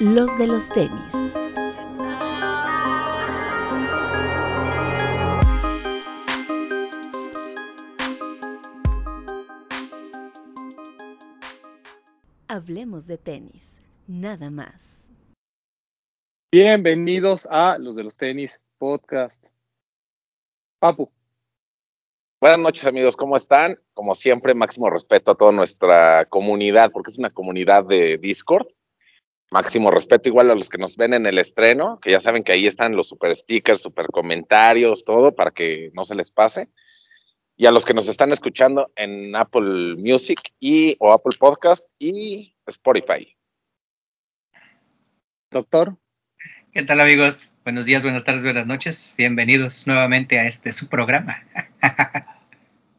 los de los tenis. Hablemos de tenis, nada más. Bienvenidos a los de los tenis podcast. Papu. Buenas noches amigos, ¿cómo están? Como siempre, máximo respeto a toda nuestra comunidad, porque es una comunidad de Discord. Máximo respeto igual a los que nos ven en el estreno, que ya saben que ahí están los super stickers, super comentarios, todo para que no se les pase. Y a los que nos están escuchando en Apple Music y o Apple Podcast y Spotify. Doctor. ¿Qué tal amigos? Buenos días, buenas tardes, buenas noches. Bienvenidos nuevamente a este su programa.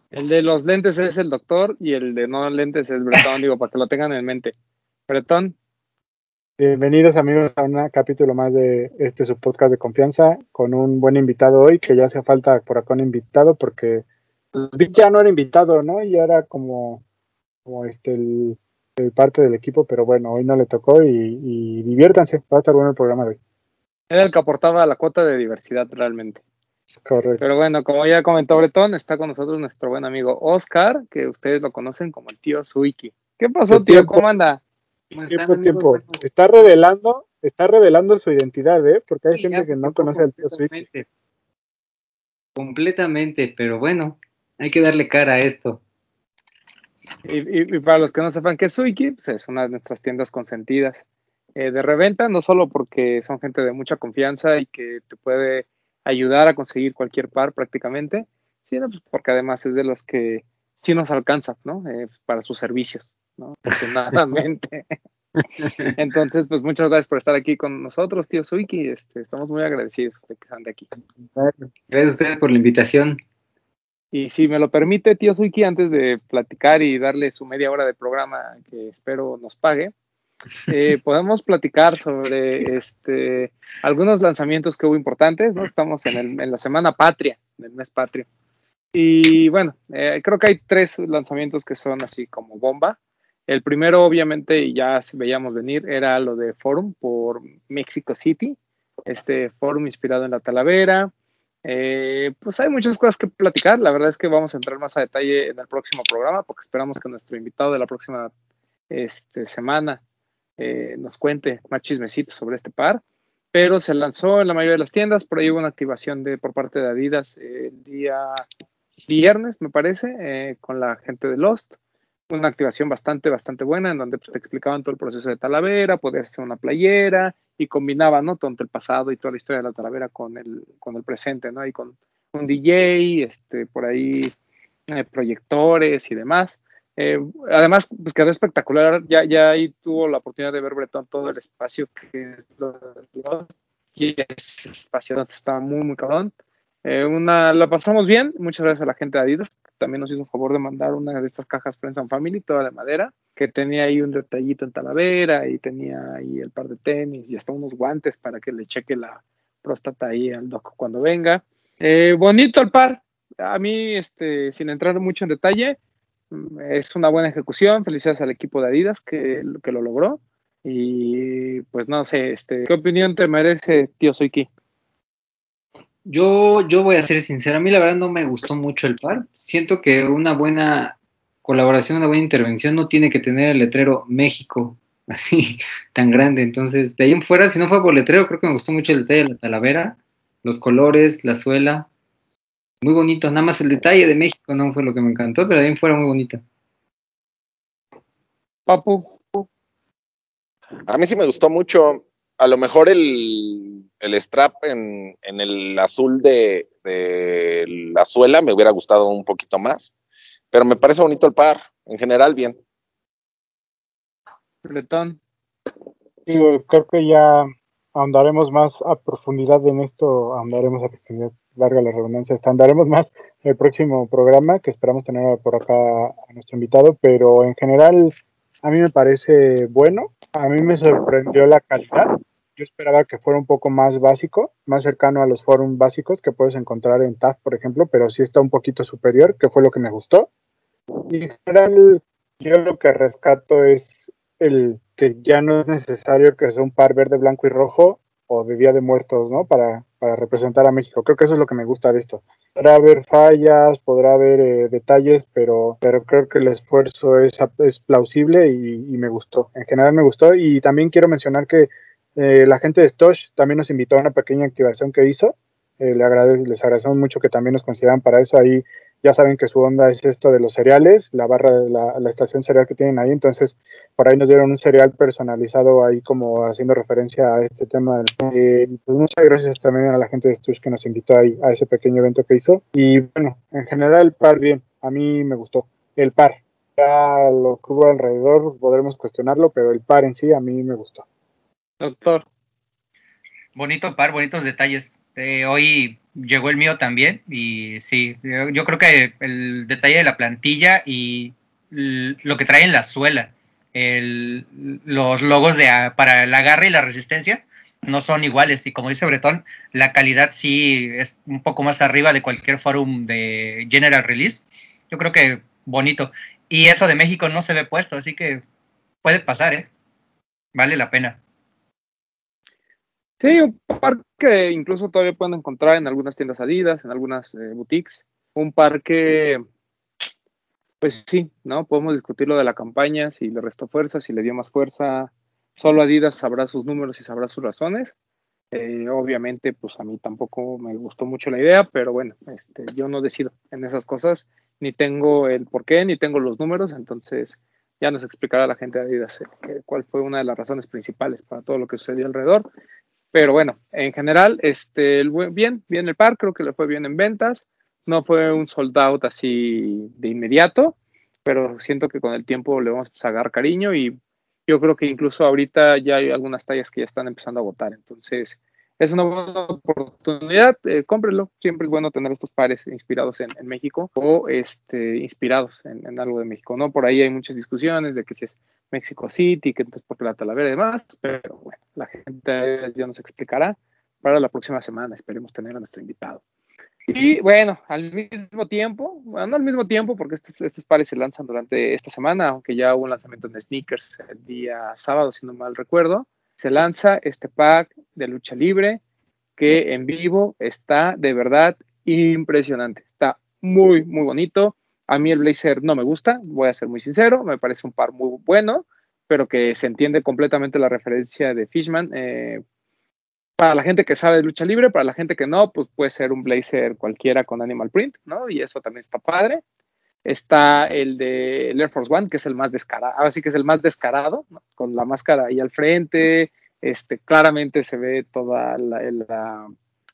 el de los lentes es el doctor y el de no lentes es Bretón, digo, para que lo tengan en mente. Bretón. Bienvenidos amigos a un capítulo más de este su podcast de confianza con un buen invitado hoy, que ya hace falta por acá un invitado porque pues, ya no era invitado, ¿no? Y era como, como este el, parte del equipo, pero bueno, hoy no le tocó y, y diviértanse, va a estar bueno el programa de hoy. Era el que aportaba la cuota de diversidad realmente. Correcto. Pero bueno, como ya comentó Bretón, está con nosotros nuestro buen amigo Oscar, que ustedes lo conocen como el tío Suiki. ¿Qué pasó, tío? ¿Cómo anda? Tiempo, tiempo. Está revelando, está revelando su identidad, ¿eh? Porque hay gente que no conoce al tío Suiki. Completamente, pero bueno, hay que darle cara a esto. Y, para los que no sepan qué es Suiki, pues es una de nuestras tiendas consentidas. Eh, de reventa, no solo porque son gente de mucha confianza y que te puede ayudar a conseguir cualquier par prácticamente, sino pues porque además es de los que sí nos alcanza, ¿no? Eh, para sus servicios, ¿no? Afortunadamente. Entonces, pues muchas gracias por estar aquí con nosotros, tío Suiki. Este, estamos muy agradecidos de que estén de aquí. Gracias a ustedes por la invitación. Y si me lo permite, tío Suiki, antes de platicar y darle su media hora de programa que espero nos pague, eh, podemos platicar sobre este, algunos lanzamientos que hubo importantes, ¿no? Estamos en, la semana patria, en el mes patrio. Y bueno, eh, creo que hay tres lanzamientos que son así como bomba. El primero, obviamente, y ya veíamos venir, era lo de Forum por Mexico City, este Forum inspirado en la Talavera. Eh, pues hay muchas cosas que platicar. La verdad es que vamos a entrar más a detalle en el próximo programa, porque esperamos que nuestro invitado de la próxima este, semana eh, nos cuente más chismecitos sobre este par. Pero se lanzó en la mayoría de las tiendas, por ahí hubo una activación de, por parte de Adidas el día viernes, me parece, eh, con la gente de Lost. Una activación bastante, bastante buena, en donde pues, te explicaban todo el proceso de Talavera, poder hacer una playera y combinaban, ¿no? Todo el pasado y toda la historia de la Talavera con el, con el presente, ¿no? Y con un DJ, este, por ahí eh, proyectores y demás. Eh, además, pues quedó espectacular. Ya, ya ahí tuvo la oportunidad de ver Bretón todo el espacio que y ese espacio estaba muy, muy cabrón. Eh, una, la pasamos bien. Muchas gracias a la gente de Adidas. También nos hizo un favor de mandar una de estas cajas Friends and Family, toda de madera, que tenía ahí un detallito en Talavera y tenía ahí el par de tenis y hasta unos guantes para que le cheque la próstata ahí al doc cuando venga. Eh, bonito el par. A mí, este, sin entrar mucho en detalle, es una buena ejecución. Felicidades al equipo de Adidas que, que lo logró. Y pues no sé, este, ¿qué opinión te merece, tío Soiki? Yo, yo voy a ser sincero, a mí la verdad no me gustó mucho el par. Siento que una buena colaboración, una buena intervención no tiene que tener el letrero México así tan grande. Entonces, de ahí en fuera, si no fue por letrero, creo que me gustó mucho el detalle de la talavera, los colores, la suela muy bonito. Nada más el detalle de México no fue lo que me encantó, pero también fuera muy bonito. Papu. A mí sí me gustó mucho. A lo mejor el, el strap en, en el azul de, de, la suela me hubiera gustado un poquito más, pero me parece bonito el par. En general, bien. Bretón. creo que ya ahondaremos más a profundidad en esto, ahondaremos a profundidad larga la redundancia, andaremos más en el próximo programa, que esperamos tener por acá a nuestro invitado, pero en general a mí me parece bueno, a mí me sorprendió la calidad, yo esperaba que fuera un poco más básico, más cercano a los forums básicos que puedes encontrar en TAF, por ejemplo, pero sí está un poquito superior, que fue lo que me gustó. Y en general, yo lo que rescato es el que ya no es necesario que sea un par verde, blanco y rojo o de Día de Muertos, ¿no? Para, para representar a México. Creo que eso es lo que me gusta de esto. Podrá haber fallas, podrá haber eh, detalles, pero, pero creo que el esfuerzo es, es plausible y, y, me gustó. En general me gustó y también quiero mencionar que eh, la gente de Stosh también nos invitó a una pequeña activación que hizo. Eh, le les agradecemos mucho que también nos consideran para eso. Ahí ya saben que su onda es esto de los cereales, la barra de la, la, estación cereal que tienen ahí. Entonces, por ahí nos dieron un cereal personalizado ahí como haciendo referencia a este tema. Eh, pues muchas gracias también a la gente de Stush que nos invitó ahí a ese pequeño evento que hizo. Y bueno, en general, el par bien. A mí me gustó. El par. Ya lo que hubo alrededor podremos cuestionarlo, pero el par en sí a mí me gustó. Doctor. Bonito par, bonitos detalles. Eh, hoy llegó el mío también y sí, yo creo que el detalle de la plantilla y lo que trae en la suela, el, los logos de para el agarre y la resistencia no son iguales y como dice Bretón, la calidad sí es un poco más arriba de cualquier forum de General Release. Yo creo que bonito. Y eso de México no se ve puesto, así que puede pasar, ¿eh? Vale la pena. Sí, un par que incluso todavía pueden encontrar en algunas tiendas Adidas, en algunas eh, boutiques. Un par que, pues sí, ¿no? Podemos discutir lo de la campaña, si le restó fuerza, si le dio más fuerza. Solo Adidas sabrá sus números y sabrá sus razones. Eh, obviamente, pues a mí tampoco me gustó mucho la idea, pero bueno, este, yo no decido en esas cosas, ni tengo el por qué, ni tengo los números, entonces ya nos explicará la gente de Adidas eh, cuál fue una de las razones principales para todo lo que sucedió alrededor. Pero bueno, en general, este, bien, bien el par, creo que le fue bien en ventas. No fue un sold out así de inmediato, pero siento que con el tiempo le vamos a sacar cariño y yo creo que incluso ahorita ya hay algunas tallas que ya están empezando a agotar. Entonces, es una buena oportunidad, eh, cómprenlo. Siempre es bueno tener estos pares inspirados en, en México o este, inspirados en, en, algo de México. ¿no? Por ahí hay muchas discusiones de que si es México City, que entonces porque la Talavera y demás, pero bueno, la gente ya nos explicará para la próxima semana. Esperemos tener a nuestro invitado. Y bueno, al mismo tiempo, bueno, no al mismo tiempo, porque estos, estos, pares se lanzan durante esta semana, aunque ya hubo un lanzamiento en sneakers el día sábado, si no mal recuerdo, se lanza este pack de lucha libre que en vivo está de verdad impresionante. Está muy, muy bonito. A mí el blazer no me gusta, voy a ser muy sincero, me parece un par muy bueno, pero que se entiende completamente la referencia de Fishman. Eh, para la gente que sabe de lucha libre, para la gente que no, pues puede ser un blazer cualquiera con animal print, ¿no? Y eso también está padre. Está el de el Air Force One, que es el más descarado, ahora sí que es el más descarado, con la máscara ahí al frente, este, claramente se ve toda la,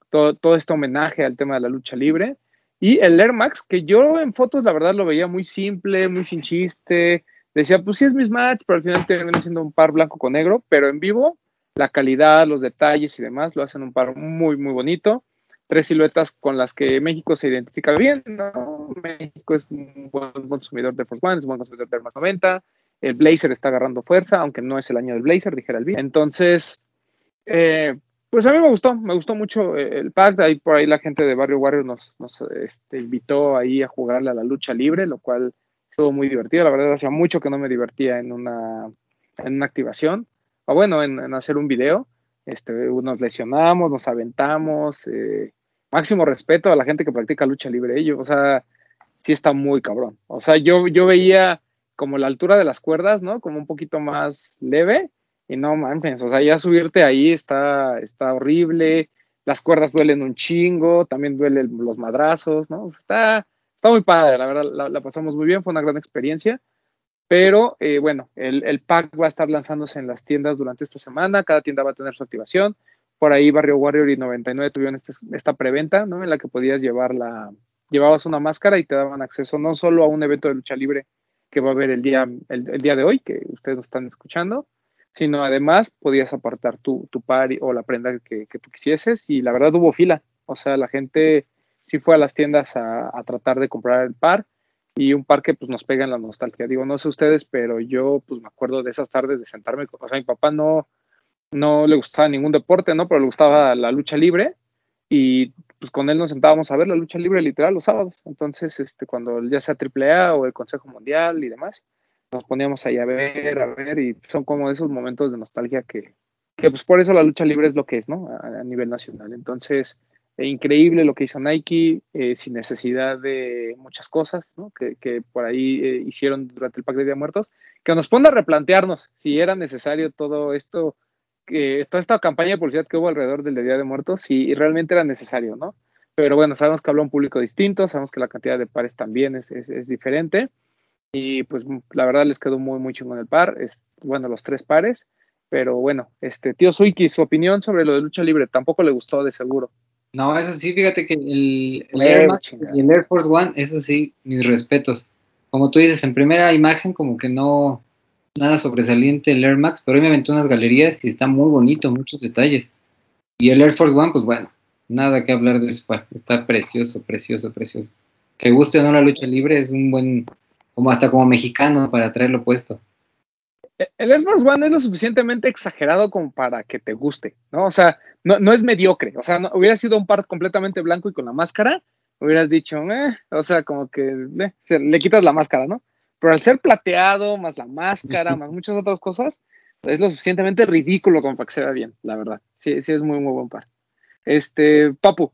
todo, todo este homenaje al tema de la lucha libre. Y el Air Max, que yo en fotos la verdad lo veía muy simple, muy sin chiste. Decía, pues sí es mismatch, pero al final termina siendo un par blanco con negro, pero en vivo la calidad, los detalles y demás lo hacen un par muy, muy bonito. Tres siluetas con las que México se identifica bien, ¿no? México es un buen consumidor de Force One, es un buen consumidor de Air Max 90. El Blazer está agarrando fuerza, aunque no es el año del Blazer, dijera el bien. Entonces, eh, pues a mí me gustó, me gustó mucho el pack. Ahí por ahí la gente de Barrio Warrior nos, este, invitó ahí a jugarle a la lucha libre, lo cual estuvo muy divertido. La verdad, hacía mucho que no me divertía en una, en una activación, o bueno, en, hacer un video. Este, nos lesionamos, nos aventamos. Eh, máximo respeto a la gente que practica lucha libre. Ellos, o sea, sí está muy cabrón. O sea, yo, yo veía como la altura de las cuerdas, ¿no? Como un poquito más leve y no mames, o sea, ya subirte ahí está, está horrible, las cuerdas duelen un chingo, también duelen los madrazos, ¿no? Está, está muy padre, la verdad, la, pasamos muy bien, fue una gran experiencia. Pero eh, bueno, el, el, pack va a estar lanzándose en las tiendas durante esta semana, cada tienda va a tener su activación. Por ahí Barrio Warrior y 99 tuvieron este, esta preventa, ¿no? En la que podías llevar la, llevabas una máscara y te daban acceso no solo a un evento de lucha libre que va a haber el día, el, el día de hoy, que ustedes nos están escuchando, sino además podías apartar tu, tu par o la prenda que, que, tú quisieses y la verdad hubo fila, o sea, la gente sí fue a las tiendas a, a, tratar de comprar el par y un par que pues nos pega en la nostalgia, digo, no sé ustedes, pero yo pues me acuerdo de esas tardes de sentarme, o sea, mi papá no, no le gustaba ningún deporte, ¿no? Pero le gustaba la lucha libre y pues con él nos sentábamos a ver la lucha libre literal los sábados, entonces, este, cuando ya sea AAA o el Consejo Mundial y demás, nos poníamos ahí a ver, a ver, y son como esos momentos de nostalgia que, que pues por eso la lucha libre es lo que es, ¿no? A, nivel nacional. Entonces, eh, increíble lo que hizo Nike, eh, sin necesidad de muchas cosas, ¿no? Que, que por ahí eh, hicieron durante el Pack de Día Muertos, que nos pone a replantearnos si era necesario todo esto, que toda esta campaña de publicidad que hubo alrededor del Día de Muertos, si realmente era necesario, ¿no? Pero bueno, sabemos que habla un público distinto, sabemos que la cantidad de pares también es, es diferente. Y pues la verdad les quedó muy, muy chingón el par. Es, bueno, los tres pares. Pero bueno, este tío Suiki, su opinión sobre lo de lucha libre, tampoco le gustó de seguro. No, eso sí, fíjate que el, el Air Max y el Air Force One, eso sí, mis respetos. Como tú dices, en primera imagen como que no, nada sobresaliente el Air Max, pero hoy me aventó unas galerías y está muy bonito, muchos detalles. Y el Air Force One, pues bueno, nada que hablar de eso, está precioso, precioso, precioso. Que guste o no la lucha libre, es un buen, como hasta como mexicano para traerlo puesto. El Air Force One es lo suficientemente exagerado como para que te guste, ¿no? O sea, no, no es mediocre, o sea, no, hubiera sido un par completamente blanco y con la máscara, hubieras dicho, eh, o sea, como que eh, se, le quitas la máscara, ¿no? Pero al ser plateado, más la máscara, más muchas otras cosas, es lo suficientemente ridículo como para que se vea bien, la verdad. Sí, sí es muy, muy buen par. Este, Papu.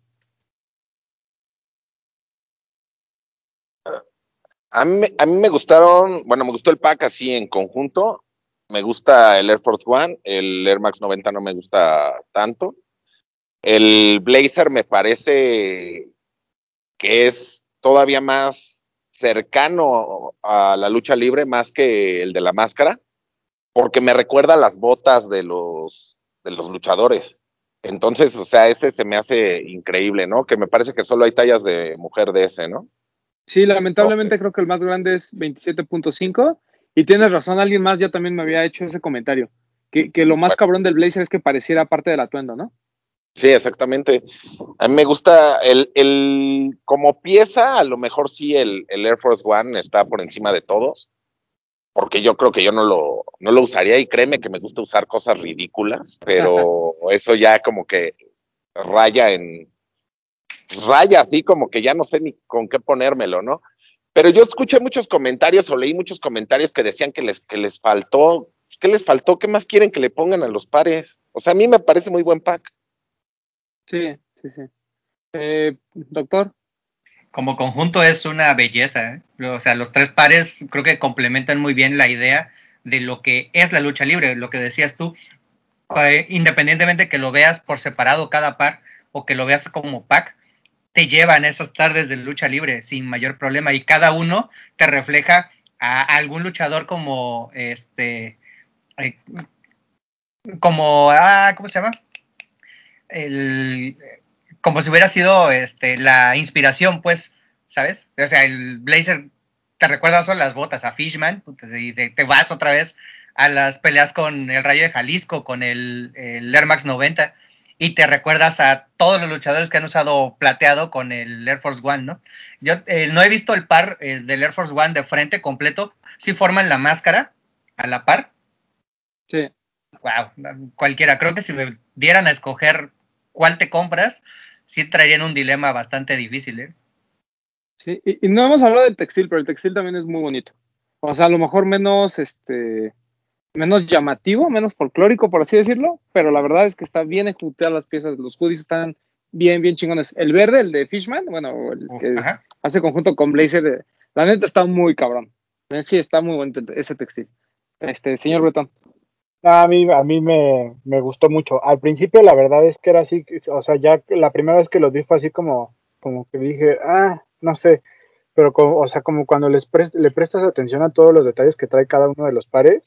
A mí, a mí me gustaron, bueno, me gustó el pack así en conjunto. Me gusta el Air Force One, el Air Max 90 no me gusta tanto. El Blazer me parece que es todavía más cercano a la lucha libre más que el de la máscara, porque me recuerda las botas de los, de los luchadores. Entonces, o sea, ese se me hace increíble, ¿no? Que me parece que solo hay tallas de mujer de ese, ¿no? Sí, lamentablemente creo que el más grande es 27.5 y tienes razón, alguien más ya también me había hecho ese comentario, que, que lo más bueno. cabrón del Blazer es que pareciera parte del atuendo, ¿no? Sí, exactamente. A mí me gusta el, el como pieza, a lo mejor sí el, el, Air Force One está por encima de todos, porque yo creo que yo no lo, no lo usaría y créeme que me gusta usar cosas ridículas, pero eso ya como que raya en, raya así como que ya no sé ni con qué ponérmelo, ¿no? Pero yo escuché muchos comentarios o leí muchos comentarios que decían que les, que les faltó, ¿qué les faltó? ¿Qué más quieren que le pongan a los pares? O sea, a mí me parece muy buen pack. Sí, sí, sí. Eh, doctor. Como conjunto es una belleza, ¿eh? o sea, los tres pares creo que complementan muy bien la idea de lo que es la lucha libre, lo que decías tú, eh, independientemente que lo veas por separado cada par o que lo veas como pack, te llevan esas tardes de lucha libre sin mayor problema y cada uno te refleja a algún luchador como este eh, como ah, ¿cómo se llama? El, como si hubiera sido este la inspiración, pues, ¿sabes? O sea, el Blazer te recuerda solo las botas a Fishman y te, te, vas otra vez a las peleas con el Rayo de Jalisco, con el, el Air Max 90 y te recuerdas a todos los luchadores que han usado plateado con el Air Force One, ¿no? Yo eh, no he visto el par eh, del Air Force One de frente completo, sí forman la máscara a la par. Sí. Wow, cualquiera. Creo que si me dieran a escoger cuál te compras, sí traerían un dilema bastante difícil, ¿eh? Sí, y, y no hemos hablado del textil, pero el textil también es muy bonito. O sea, a lo mejor menos, este, menos llamativo, menos folclórico, por así decirlo, pero la verdad es que está bien ejecutadas las piezas, los hoodies están bien, bien chingones. El verde, el de Fishman, bueno, el que uh, hace conjunto con Blazer, la neta está muy cabrón. Sí, está muy bonito ese textil. Este, señor Bretón. A mí, a mí me, me, gustó mucho. Al principio la verdad es que era así, o sea, ya la primera vez que los vi fue así como, como que dije, ah, no sé, pero como, o sea, como cuando les pre le prestas atención a todos los detalles que trae cada uno de los pares,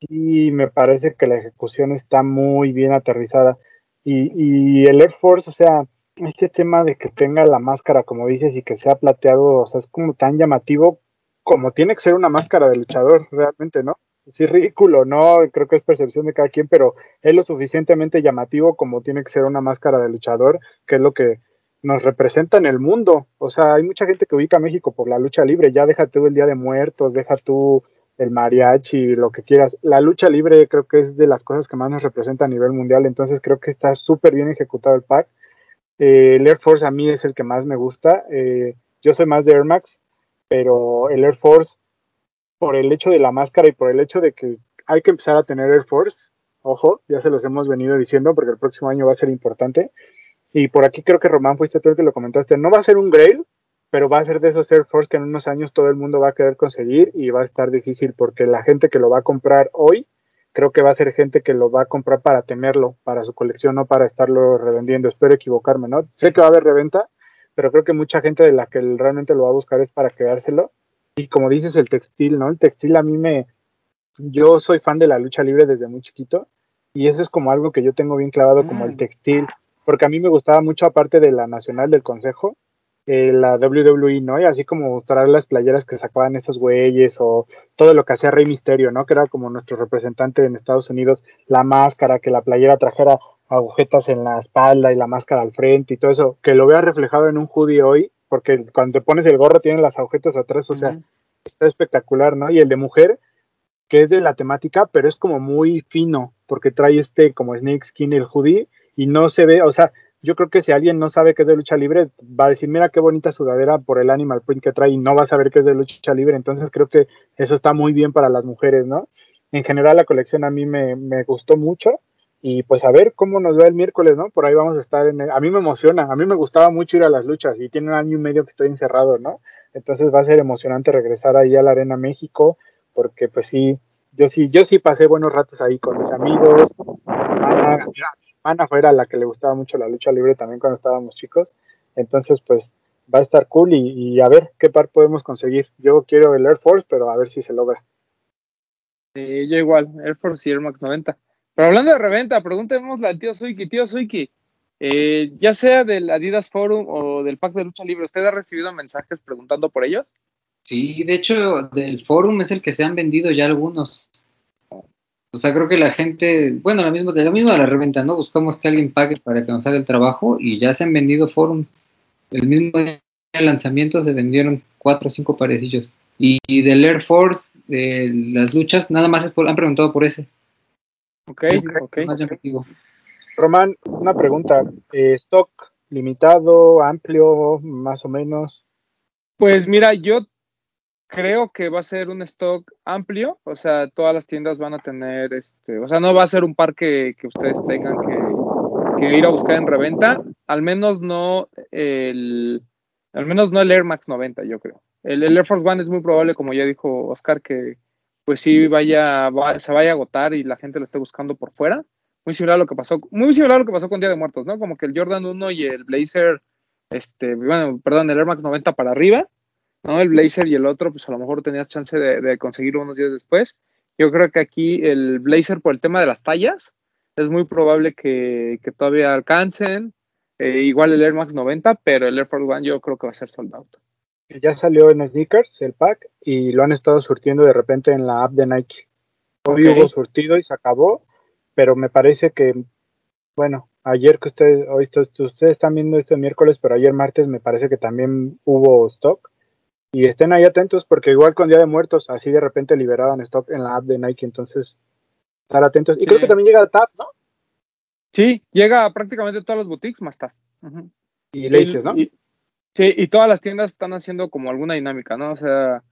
y me parece que la ejecución está muy bien aterrizada. Y, y, el Air Force, o sea, este tema de que tenga la máscara, como dices, y que sea plateado, o sea, es como tan llamativo como tiene que ser una máscara de luchador, realmente, ¿no? Sí, ridículo, ¿no? Creo que es percepción de cada quien, pero es lo suficientemente llamativo como tiene que ser una máscara de luchador, que es lo que nos representa en el mundo. O sea, hay mucha gente que ubica a México por la lucha libre, ya deja tú el Día de Muertos, deja tú el mariachi, lo que quieras. La lucha libre creo que es de las cosas que más nos representa a nivel mundial, entonces creo que está súper bien ejecutado el pack. Eh, el Air Force a mí es el que más me gusta. Eh, yo soy más de Air Max, pero el Air Force por el hecho de la máscara y por el hecho de que hay que empezar a tener Air Force. Ojo, ya se los hemos venido diciendo porque el próximo año va a ser importante. Y por aquí creo que Román fuiste tú el que lo comentaste. No va a ser un Grail, pero va a ser de esos Air Force que en unos años todo el mundo va a querer conseguir y va a estar difícil porque la gente que lo va a comprar hoy, creo que va a ser gente que lo va a comprar para tenerlo, para su colección, no para estarlo revendiendo. Espero equivocarme, ¿no? Sé que va a haber reventa, pero creo que mucha gente de la que realmente lo va a buscar es para quedárselo. Y como dices, el textil, ¿no? El textil a mí me... Yo soy fan de la lucha libre desde muy chiquito y eso es como algo que yo tengo bien clavado como el textil, porque a mí me gustaba mucho aparte de la nacional del consejo, eh, la WWE, ¿no? Y así como mostrar las playeras que sacaban esos güeyes o todo lo que hacía Rey Misterio, ¿no? Que era como nuestro representante en Estados Unidos, la máscara, que la playera trajera agujetas en la espalda y la máscara al frente y todo eso, que lo vea reflejado en un hoodie hoy, porque cuando te pones el gorro tiene las agujetas atrás, o sea, está espectacular, ¿no? Y el de mujer, que es de la temática, pero es como muy fino, porque trae este como snake skin el hoodie y no se ve, o sea, yo creo que si alguien no sabe que es de lucha libre, va a decir, mira qué bonita sudadera por el animal print que trae y no va a saber que es de lucha libre, entonces creo que eso está muy bien para las mujeres, ¿no? En general la colección a mí me, gustó mucho y pues a ver cómo nos va el miércoles, ¿no? Por ahí vamos a estar en... a mí me emociona, a mí me gustaba mucho ir a las luchas y tiene un año y medio que estoy encerrado, ¿no? Entonces va a ser emocionante regresar ahí a la Arena México, porque pues sí, yo sí, yo sí pasé buenos ratos ahí con mis amigos. Ana, Ana fue la que le gustaba mucho la lucha libre también cuando estábamos chicos. Entonces, pues va a estar cool y, y a ver qué par podemos conseguir. Yo quiero el Air Force, pero a ver si se logra. Sí, yo igual, Air Force y Air Max 90. Pero hablando de reventa, preguntémosle al tío Suiki. Tío Suiki, eh, ya sea del Adidas Forum o del Pack de Lucha Libre, ¿usted ha recibido mensajes preguntando por ellos? Sí, de hecho, del Forum es el que se han vendido ya algunos. O sea, creo que la gente, bueno, lo mismo, de lo mismo de la reventa, ¿no? Buscamos que alguien pague para que nos haga el trabajo y ya se han vendido forums. El mismo día del lanzamiento se vendieron cuatro o cinco parecillos. Y, y del Air Force, de las luchas, nada más es por- han preguntado por ese. Ok, ok. Más llamativo. Román, una pregunta. eh, ¿Stock limitado, amplio, más o menos? Pues mira, yo creo que va a ser un stock amplio, o sea, todas las tiendas van a tener, este, o sea, no va a ser un par que, que ustedes tengan que, ir a buscar en reventa, al menos no el, al menos no el Air Max 90, yo creo. El, el Air Force One es muy probable, como ya dijo Oscar, que pues sí vaya, va- se vaya a agotar y la gente lo esté buscando por fuera. Muy similar a lo que pasó, muy similar a lo que pasó con Día de Muertos, ¿no? Como que el Jordan 1 y el Blazer, este, bueno, perdón, el Air Max 90 para arriba, ¿no? El Blazer y el otro, pues a lo mejor tenías chance de, de conseguirlo unos días después. Yo creo que aquí el Blazer, por el tema de las tallas, es muy probable que, que todavía alcancen. Eh, igual el Air Max 90, pero el Air Force One yo creo que va a ser sold out. Ya salió en sneakers el pack y lo han estado surtiendo de repente en la app de Nike. Hoy hubo surtido y se acabó, pero me parece que, bueno, ayer que ustedes, hoy ustedes están viendo esto el miércoles, pero ayer martes me parece que también hubo stock. Y estén ahí atentos porque igual con Día de Muertos, así de repente liberaban stock en la app de Nike, entonces estar atentos. Y Sí. creo que también llega a TAP, ¿no? Sí, llega a prácticamente todas las boutiques más tarde. Ujú. Y Laces, ¿no? Y- sí, y todas las tiendas están haciendo como alguna dinámica, ¿no? O sea,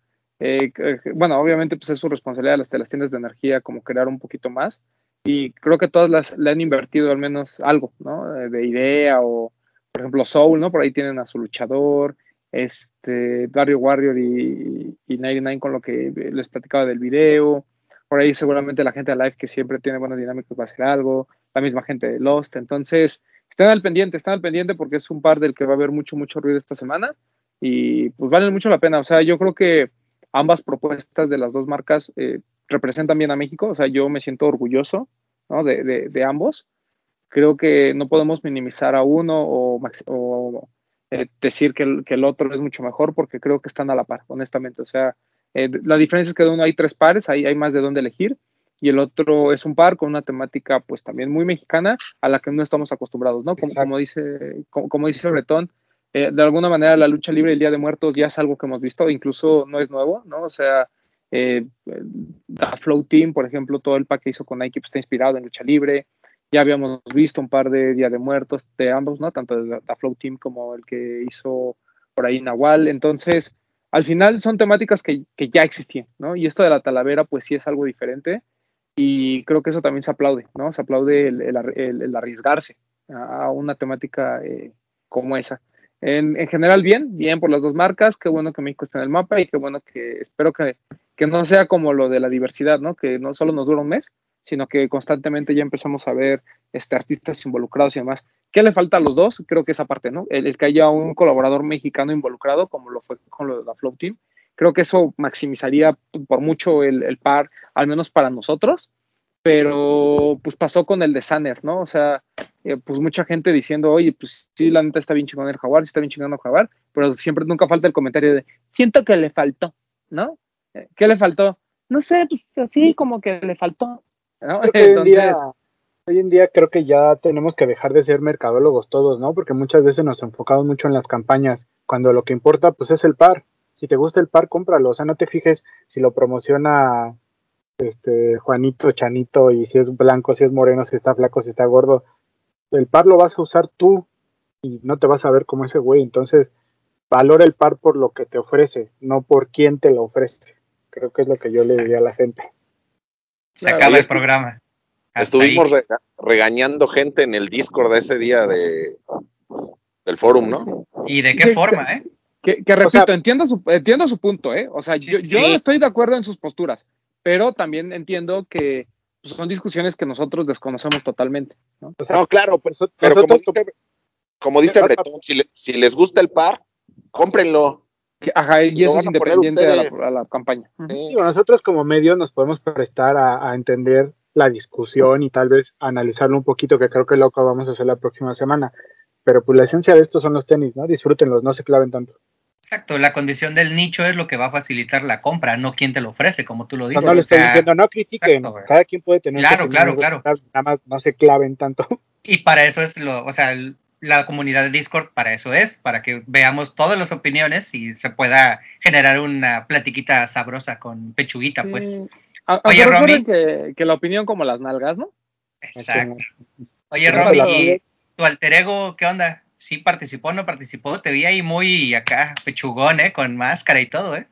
eh, que- bueno, obviamente pues es su responsabilidad las, de las tiendas de energía como crear un poquito más y creo que todas las le han invertido al menos algo, ¿no? De, de idea o, por ejemplo, Soul, ¿no? Por ahí tienen a su luchador, este, Barrio Warrior y, y 99 con lo que les platicaba del video, por ahí seguramente la gente de Live que siempre tiene buenas dinámicas va a hacer algo, la misma gente de Lost, entonces estén al pendiente, estén al pendiente porque es un par del que va a haber mucho, mucho ruido esta semana y pues vale mucho la pena. O sea, yo creo que ambas propuestas de las dos marcas eh, representan bien a México. O sea, yo me siento orgulloso ¿no? de, de, de, ambos. Creo que no podemos minimizar a uno o, o eh, decir que el, que el otro es mucho mejor porque creo que están a la par, honestamente. O sea, eh, la diferencia es que de uno hay tres pares, ahí hay más de dónde elegir y el otro es un par con una temática pues también muy mexicana a la que no estamos acostumbrados, ¿no? Como, dice, como, como dice Bretón, eh, de alguna manera la lucha libre el Día de Muertos ya es algo que hemos visto, incluso no es nuevo, ¿no? O sea, eh, The Flow Team, por ejemplo, todo el pack que hizo con Nike pues, está inspirado en lucha libre. Ya habíamos visto un par de Día de Muertos de ambos, ¿no? Tanto de The Flow Team como el que hizo por ahí Nahual. Entonces, al final son temáticas que, que, ya existían, ¿no? Y esto de la talavera, pues sí es algo diferente y creo que eso también se aplaude, ¿no? Se aplaude el, el, el arriesgarse a una temática eh, como esa. En, en, general, bien, bien por las dos marcas, qué bueno que México está en el mapa y qué bueno que espero que, que no sea como lo de la diversidad, ¿no? Que no solo nos dura un mes, sino que constantemente ya empezamos a ver este, artistas involucrados y demás. ¿Qué le falta a los dos? Creo que esa parte, ¿no? El, que haya un colaborador mexicano involucrado, como lo fue con lo de la Flow Team, creo que eso maximizaría por mucho el, el par, al menos para nosotros, pero pues pasó con el de Sanner, ¿no? O sea, eh, pues mucha gente diciendo, oye, pues sí, la neta está bien chingón el jaguar, sí está bien chingón el jaguar, pero siempre nunca falta el comentario de, siento que le faltó, ¿no? Eh, ¿Qué le faltó? No sé, pues así como que le faltó, ¿no? Entonces... Hoy en día creo que ya tenemos que dejar de ser mercadólogos todos, ¿no? Porque muchas veces nos enfocamos mucho en las campañas, cuando lo que importa pues es el par. Si te gusta el par, cómpralo, o sea, no te fijes si lo promociona este Juanito, Chanito y si es blanco, si es moreno, si está flaco, si está gordo. El par lo vas a usar tú y no te vas a ver como ese güey, entonces valora el par por lo que te ofrece, no por quién te lo ofrece. Creo que es lo que yo le diría a la gente. Se acaba el programa. Estuvimos regañando gente en el Discord de ese día de del forum, ¿no? ¿Y de qué forma, eh? Que, que repito, o sea, entiendo, su, entiendo su punto, ¿eh? O sea, yo, sí. yo, estoy de acuerdo en sus posturas, pero también entiendo que son discusiones que nosotros desconocemos totalmente. No, o sea, no claro, pues, pero como dice, como dice Bretón, si, le, si, les gusta el par, cómprenlo. Ajá, y eso es independiente a la, a la, campaña. Sí, nosotros como medio nos podemos prestar a, a entender la discusión y tal vez analizarlo un poquito, que creo que lo que vamos a hacer la próxima semana. Pero pues la esencia de esto son los tenis, ¿no? Disfrútenlos, no se claven tanto. Exacto, la condición del nicho es lo que va a facilitar la compra, no quien te lo ofrece, como tú lo dices. No, no, o sea, diciendo, no critiquen, exacto, cada quien puede tener. Claro, claro, claro. Nada más no se claven tanto. Y para eso es lo, o sea, la comunidad de Discord para eso es, para que veamos todas las opiniones y se pueda generar una platiquita sabrosa con pechuguita, pues. Sí. A, Oye, Romy. Que, que, la opinión como las nalgas, ¿no? Exacto. Oye, Romy, ¿y tu alter ego qué onda? ¿Sí participó o no participó? Te vi ahí muy acá, pechugón, ¿eh? Con máscara y todo, ¿eh?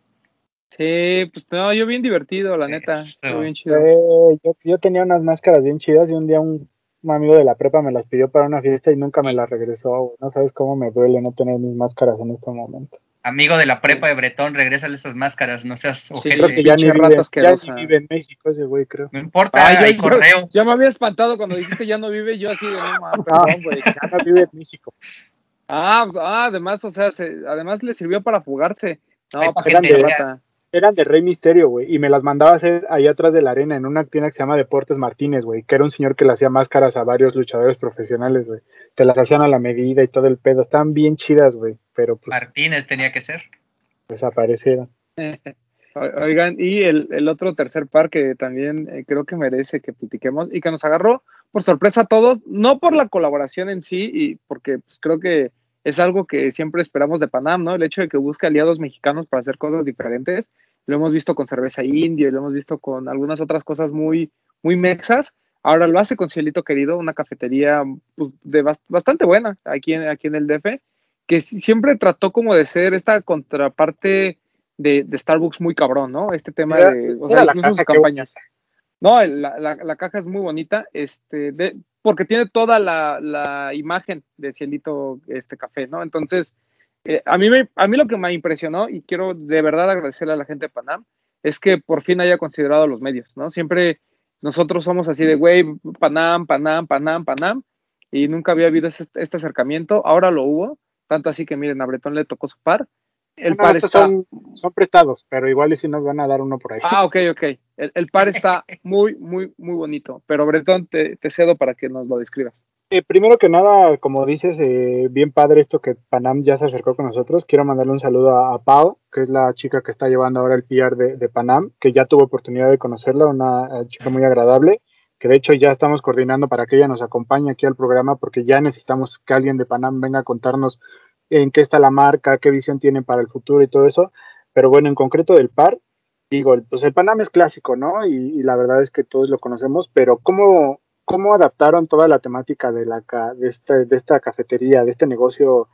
Sí, pues no, yo bien divertido, la neta. Bien chido. Eh, yo, yo, tenía unas máscaras bien chidas y un día un, un, amigo de la prepa me las pidió para una fiesta y nunca me las regresó. No sabes cómo me duele no tener mis máscaras en este momento. Amigo de la prepa de Bretón, regrésale esas máscaras, no seas ojete. Sí, creo que ya ni, vive, ya ni vive en México ese güey, creo. No importa, Ay, hay ya, correos. Ya me había espantado cuando dijiste ya no vive, yo así de no, man, perdón, güey. ya no vive en México. Ah, ah, además, o sea, se, además le sirvió para fugarse. No, Ay, eran, de, rata. Eran de Rey Misterio, güey, y me las mandaba a hacer ahí atrás de la arena en una tienda que se llama Deportes Martínez, güey, que era un señor que le hacía máscaras a varios luchadores profesionales, güey. Te las hacían a la medida y todo el pedo. Estaban bien chidas, güey, pero pues... Martínez tenía que ser. Desaparecieron. Oigan, y el, el, otro tercer par que también eh, creo que merece que platiquemos y que nos agarró por sorpresa a todos, no por la colaboración en sí, y porque pues, creo que es algo que siempre esperamos de Panam, ¿no? El hecho de que busque aliados mexicanos para hacer cosas diferentes, lo hemos visto con cerveza indio y lo hemos visto con algunas otras cosas muy, muy mexas. Ahora lo hace con Cielito Querido, una cafetería pues, de bast bastante buena aquí en, aquí en el DF, que siempre trató como de ser esta contraparte de, de Starbucks muy cabrón, ¿no? Este tema Era- de, o sea, incluso sus que- campañas. No, la, la, la caja es muy bonita, este, de, porque tiene toda la, imagen de Cielito este café, ¿no? Entonces, eh, a, mí me, a mí lo que me impresionó, y quiero de verdad agradecerle a la gente de Panam, es que por fin haya considerado los medios, ¿no? Siempre nosotros somos así de, güey, Panam, Panam, Panam, Panam, y nunca había habido este, este acercamiento, ahora lo hubo, tanto así que miren, a Bretón le tocó su par, el par está... son, son prestados, pero igual y si nos van a dar uno por ahí. Ah, ok, ok. El, el par está muy, muy, muy bonito. Pero Bretón, te, te, cedo para que nos lo describas. Eh, primero que nada, como dices, eh, bien padre esto que Panam ya se acercó con nosotros. Quiero mandarle un saludo a, a Pau, que es la chica que está llevando ahora el PR de, de, Panam, que ya tuvo oportunidad de conocerla, una uh, chica muy agradable, que de hecho ya estamos coordinando para que ella nos acompañe aquí al programa, porque ya necesitamos que alguien de Panam venga a contarnos en qué está la marca, qué visión tienen para el futuro y todo eso. Pero bueno, en concreto del par, digo, pues el Panam es clásico, ¿no? Y, la verdad es que todos lo conocemos, pero ¿cómo, cómo adaptaron toda la temática de, la, de, de esta cafetería, de este negocio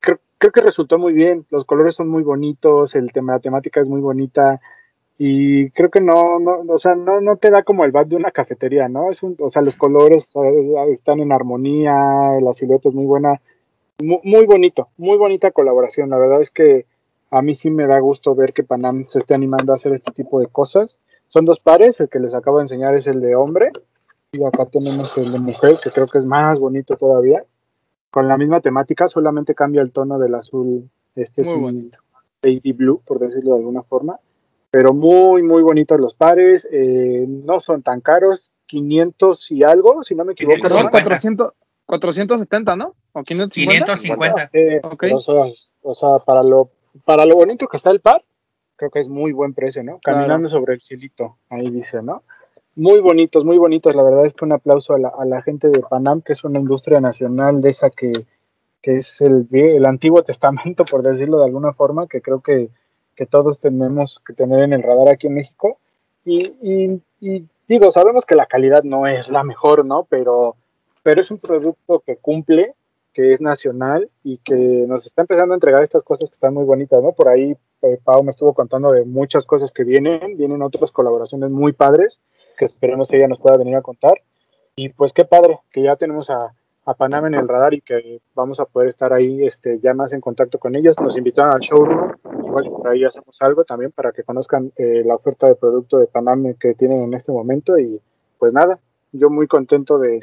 creo, creo que resultó muy bien. Los colores son muy bonitos, el tema, la temática es muy bonita y creo que no, no, o sea, no, no te da como el bat de una cafetería, ¿no? Es un, o sea, los colores eh, están en armonía, la silueta es muy buena, muy, muy bonito, muy bonita colaboración. La verdad es que a mí sí me da gusto ver que Panam se esté animando a hacer este tipo de cosas. Son dos pares, el que les acabo de enseñar es el de hombre y acá tenemos el de mujer, que creo que es más bonito todavía. Con la misma temática, solamente cambia el tono del azul. Este es Muy un bonito. baby blue, por decirlo de alguna forma. Pero muy, muy bonitos los pares. eh, no son tan caros, 500 y algo, si no me equivoco. Son 550. 400, 470, ¿no? ¿O 550? 550. Sí, Ok. pero, o, sea, o sea, para lo, para lo bonito que está el par, creo que es muy buen precio, ¿no? Claro. Caminando sobre el cielito, ahí dice, ¿no? Muy bonitos, muy bonitos. La verdad es que un aplauso a la, a la gente de Panam, que es una industria nacional de esa que, que es el, el antiguo testamento, por decirlo de alguna forma, que creo que, que todos tenemos que tener en el radar aquí en México. Y, y, y digo, sabemos que la calidad no es la mejor, ¿no? Pero, pero es un producto que cumple, que es nacional y que nos está empezando a entregar estas cosas que están muy bonitas, ¿no? Por ahí eh, Pau me estuvo contando de muchas cosas que vienen, vienen otras colaboraciones muy padres que esperemos ella nos pueda venir a contar. Y pues qué padre que ya tenemos a, a Panam en el radar y que vamos a poder estar ahí este, ya más en contacto con ellos. Nos invitaron al showroom, igual por ahí hacemos algo también para que conozcan eh, la oferta de producto de Panam que tienen en este momento. Y pues nada, yo muy contento de,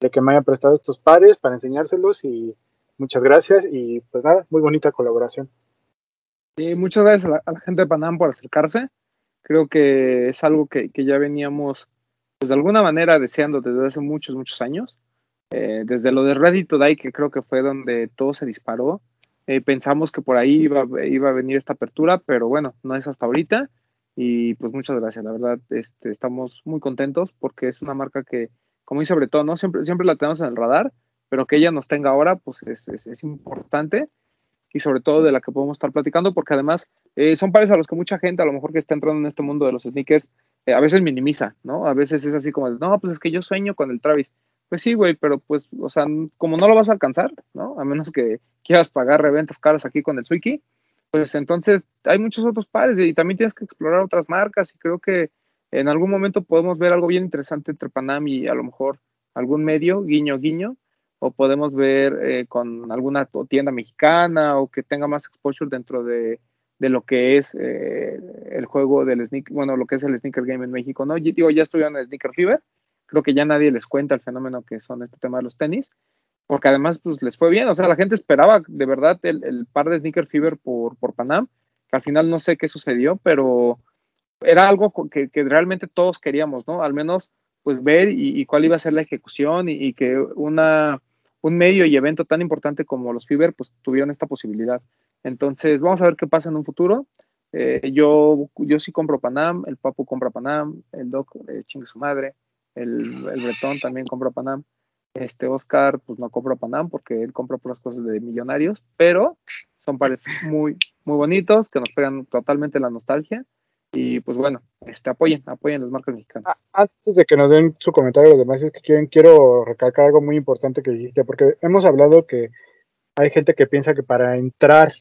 de que me hayan prestado estos pares para enseñárselos y muchas gracias y pues nada, muy bonita colaboración. Sí, muchas gracias a la, a la gente de Panam por acercarse. Creo que es algo que, que ya veníamos, pues de alguna manera deseando desde hace muchos, muchos años. Eh, desde lo de Ready to Die, que creo que fue donde todo se disparó. Eh, pensamos que por ahí iba, iba a venir esta apertura, pero bueno, no es hasta ahorita. Y pues muchas gracias, la verdad, este, estamos muy contentos porque es una marca que, como dice todo, ¿no? Siempre, siempre la tenemos en el radar, pero que ella nos tenga ahora, pues es, es, es importante y sobre todo de la que podemos estar platicando, porque además eh, son pares a los que mucha gente, a lo mejor que está entrando en este mundo de los sneakers, eh, a veces minimiza, ¿no? A veces es así como, no, pues es que yo sueño con el Travis. Pues sí, güey, pero pues, o sea, como no lo vas a alcanzar, ¿no? A menos que quieras pagar reventas caras aquí con el Swiki, pues entonces hay muchos otros pares y también tienes que explorar otras marcas y creo que en algún momento podemos ver algo bien interesante entre Panam y a lo mejor algún medio, guiño, guiño, o podemos ver eh, con alguna tienda mexicana o que tenga más exposure dentro de, lo que es eh, el juego del sneaker, bueno, lo que es el sneaker game en México, ¿no? Yo, digo, ya estuvieron en Sneaker Fever, creo que ya nadie les cuenta el fenómeno que son este tema de los tenis, porque además pues les fue bien, o sea, la gente esperaba de verdad el, el par de Sneaker Fever por, por Panam, que al final no sé qué sucedió, pero era algo que, realmente todos queríamos, ¿no? Al menos pues ver y, y cuál iba a ser la ejecución y, y que una un medio y evento tan importante como los Fiber, pues tuvieron esta posibilidad. Entonces, vamos a ver qué pasa en un futuro. Eh, yo, yo sí compro Panam, el Papu compra Panam, el Doc eh, chingue su madre, el, el Bretón también compra Panam. Este Oscar, pues no compra Panam porque él compra puras cosas de millonarios, pero son pares muy, muy bonitos que nos pegan totalmente la nostalgia. Y pues bueno, este, apoyen, apoyen las marcas mexicanas. Antes de que nos den su comentario los demás, es que quieren, quiero recalcar algo muy importante que dijiste, porque hemos hablado que hay gente que piensa que para entrar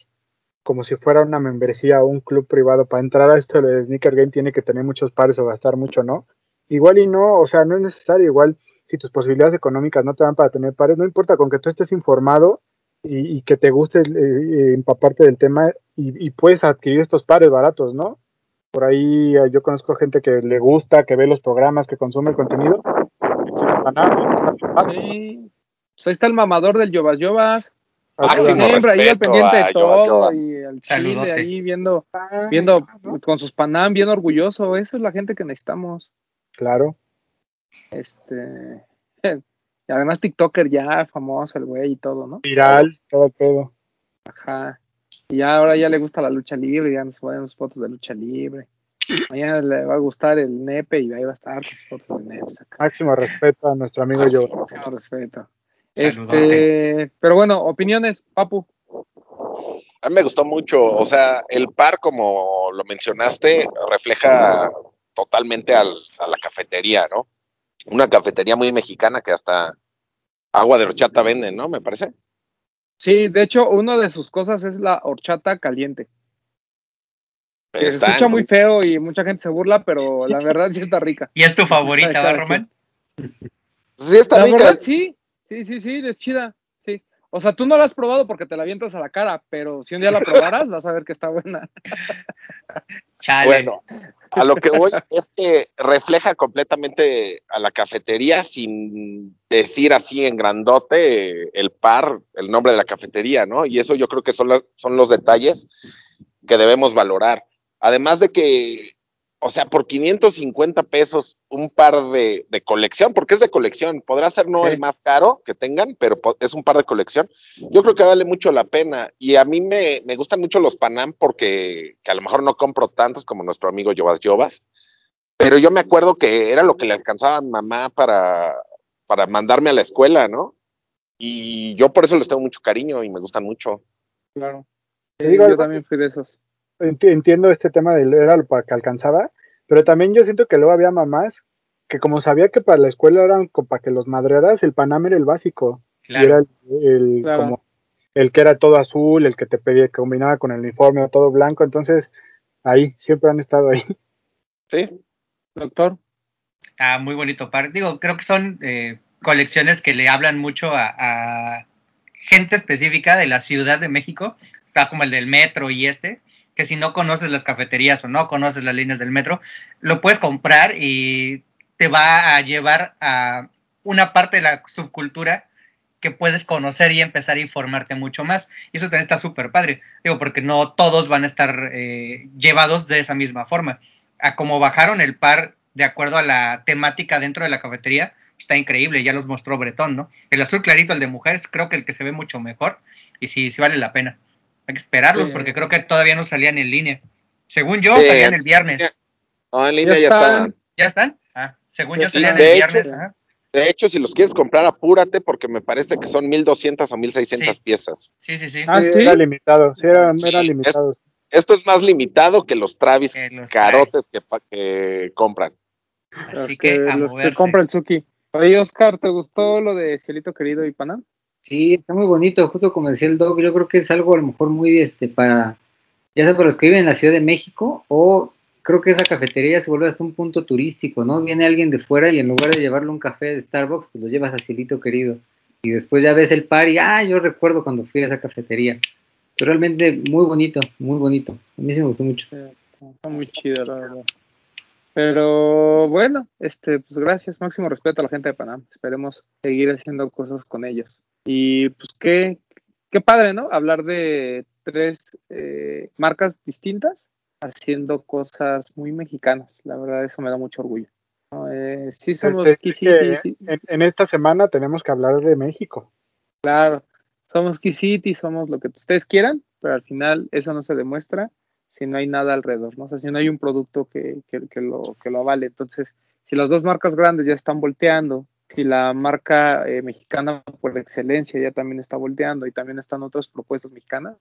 como si fuera una membresía o un club privado, para entrar a esto de Sneaker Game tiene que tener muchos pares o gastar mucho, ¿no? Igual y no, o sea, no es necesario, igual si tus posibilidades económicas no te dan para tener pares, no importa con que tú estés informado y, que te guste eh, empaparte del tema y, y puedes adquirir estos pares baratos, ¿no? Por ahí eh, yo conozco gente que le gusta, que ve los programas, que consume el contenido. Sí. Pues ahí está el mamador del Yovas Yovas. Máximo siempre ahí al pendiente de todo Yovas. y al Saludote. chile ahí viendo, Ah, viendo con sus panam bien orgulloso. Esa es la gente que necesitamos. Claro. Este. Y además TikToker ya famoso el güey y todo, ¿no? Viral, todo el pedo. Ajá. Y ya ahora ya le gusta la lucha libre, ya nos ponen sus fotos de lucha libre. Mañana le va a gustar el nepe y ahí va a estar sus fotos de nepe. acá. Máximo respeto a nuestro amigo yo. Máximo respeto. Este, pero bueno, opiniones, Papu. A mí me gustó mucho, o sea, el par, como lo mencionaste, refleja totalmente al, a la cafetería, ¿no? Una cafetería muy mexicana que hasta agua de horchata venden, ¿no? Me parece. Sí, de hecho, una de sus cosas es la horchata caliente. Que se Están- escucha muy feo y mucha gente se burla, pero la verdad sí está rica. ¿Y es tu favorita, va, Román? Sí, está La rica. verdad, sí, sí, sí, sí, es chida. O sea, tú no la has probado porque te la avientas a la cara, pero si un día la probaras, vas a ver que está buena. Chale. Bueno, a lo que voy es que refleja completamente a la cafetería sin decir así en grandote el par, el nombre de la cafetería, ¿no? Y eso yo creo que son, la- son los detalles que debemos valorar. Además de que, o sea, por 550 pesos un par de, de colección, porque es de colección, podrá ser no Sí. el más caro que tengan, pero es un par de colección. Yo creo que vale mucho la pena. Y a mí me, me gustan mucho los Panam porque que a lo mejor no compro tantos como nuestro amigo Yobas Yobas. Pero yo me acuerdo que era lo que le alcanzaba a mi mamá para, para mandarme a la escuela, ¿no? Y yo por eso les tengo mucho cariño y me gustan mucho. Claro. Te digo yo también fui de esos. Enti- Entiendo este tema del era lo para que alcanzaba, pero también yo siento que luego había mamás que como sabía que para la escuela eran co- para que los madrearas, el Panam era el básico. Y era Claro. el, el- Claro. como el que era todo azul, el que te pedía que combinaba con el uniforme o todo blanco, entonces ahí, siempre han estado ahí. ¿Sí? Doctor, Ah, muy bonito par. Digo, creo que son eh, colecciones que le hablan mucho a, a gente específica de la Ciudad de México. Está como el del metro y este, que si no conoces las cafeterías o no conoces las líneas del metro, lo puedes comprar y te va a llevar a una parte de la subcultura que puedes conocer y empezar a informarte mucho más. Y eso también está súper padre. Digo, porque no todos van a estar eh, llevados de esa misma forma. A como bajaron el par de acuerdo a la temática dentro de la cafetería, está increíble, ya los mostró Bretón, ¿no? El azul clarito, el de mujeres, creo que el que se ve mucho mejor y sí, sí vale la pena. Hay que esperarlos Sí. porque creo que todavía no salían en línea. Según yo, Sí, salían el viernes. No, en línea Ya ya, están. ¿Ya están? Ah, según yo salían el De viernes. hecho, ajá. De hecho, si los quieres comprar, apúrate porque me parece que son 1200 o 1600 Sí. piezas. Sí, sí, sí. Ah, Sí, ¿sí? Era limitado, sí, es- limitados. Esto es más limitado que los Travis los carotes que, que compran. Así que a los que moverse. compra el Suki. Oye, Oscar, ¿te gustó lo de Cielito Querido y Panam? Sí, está muy bonito, justo como decía el Doc, yo creo que es algo a lo mejor muy este para, ya sea para los que viven en la Ciudad de México, o creo que esa cafetería se vuelve hasta un punto turístico, ¿no? Viene alguien de fuera y en lugar de llevarle un café de Starbucks, pues lo llevas a Cielito Querido. Y después ya ves el par y, ah, yo recuerdo cuando fui a esa cafetería. Pero realmente muy bonito, muy bonito. A mí sí me gustó mucho. Está muy chido, la verdad. Pero bueno, este, pues gracias, máximo respeto a la gente de Panam. Esperemos seguir haciendo cosas con ellos. Y pues qué, qué padre, ¿no? Hablar de tres eh, marcas distintas haciendo cosas muy mexicanas. La verdad, eso me da mucho orgullo. ¿no? Eh, sí somos Este, sí, en, en esta semana tenemos que hablar de México. Claro, somos Key City, somos lo que ustedes quieran, pero al final eso no se demuestra si no hay nada alrededor, ¿no? O sea, si no hay un producto que, que, que lo, que lo avale. Entonces, si las dos marcas grandes ya están volteando, si la marca eh, mexicana por excelencia ya también está volteando y también están otras propuestas mexicanas,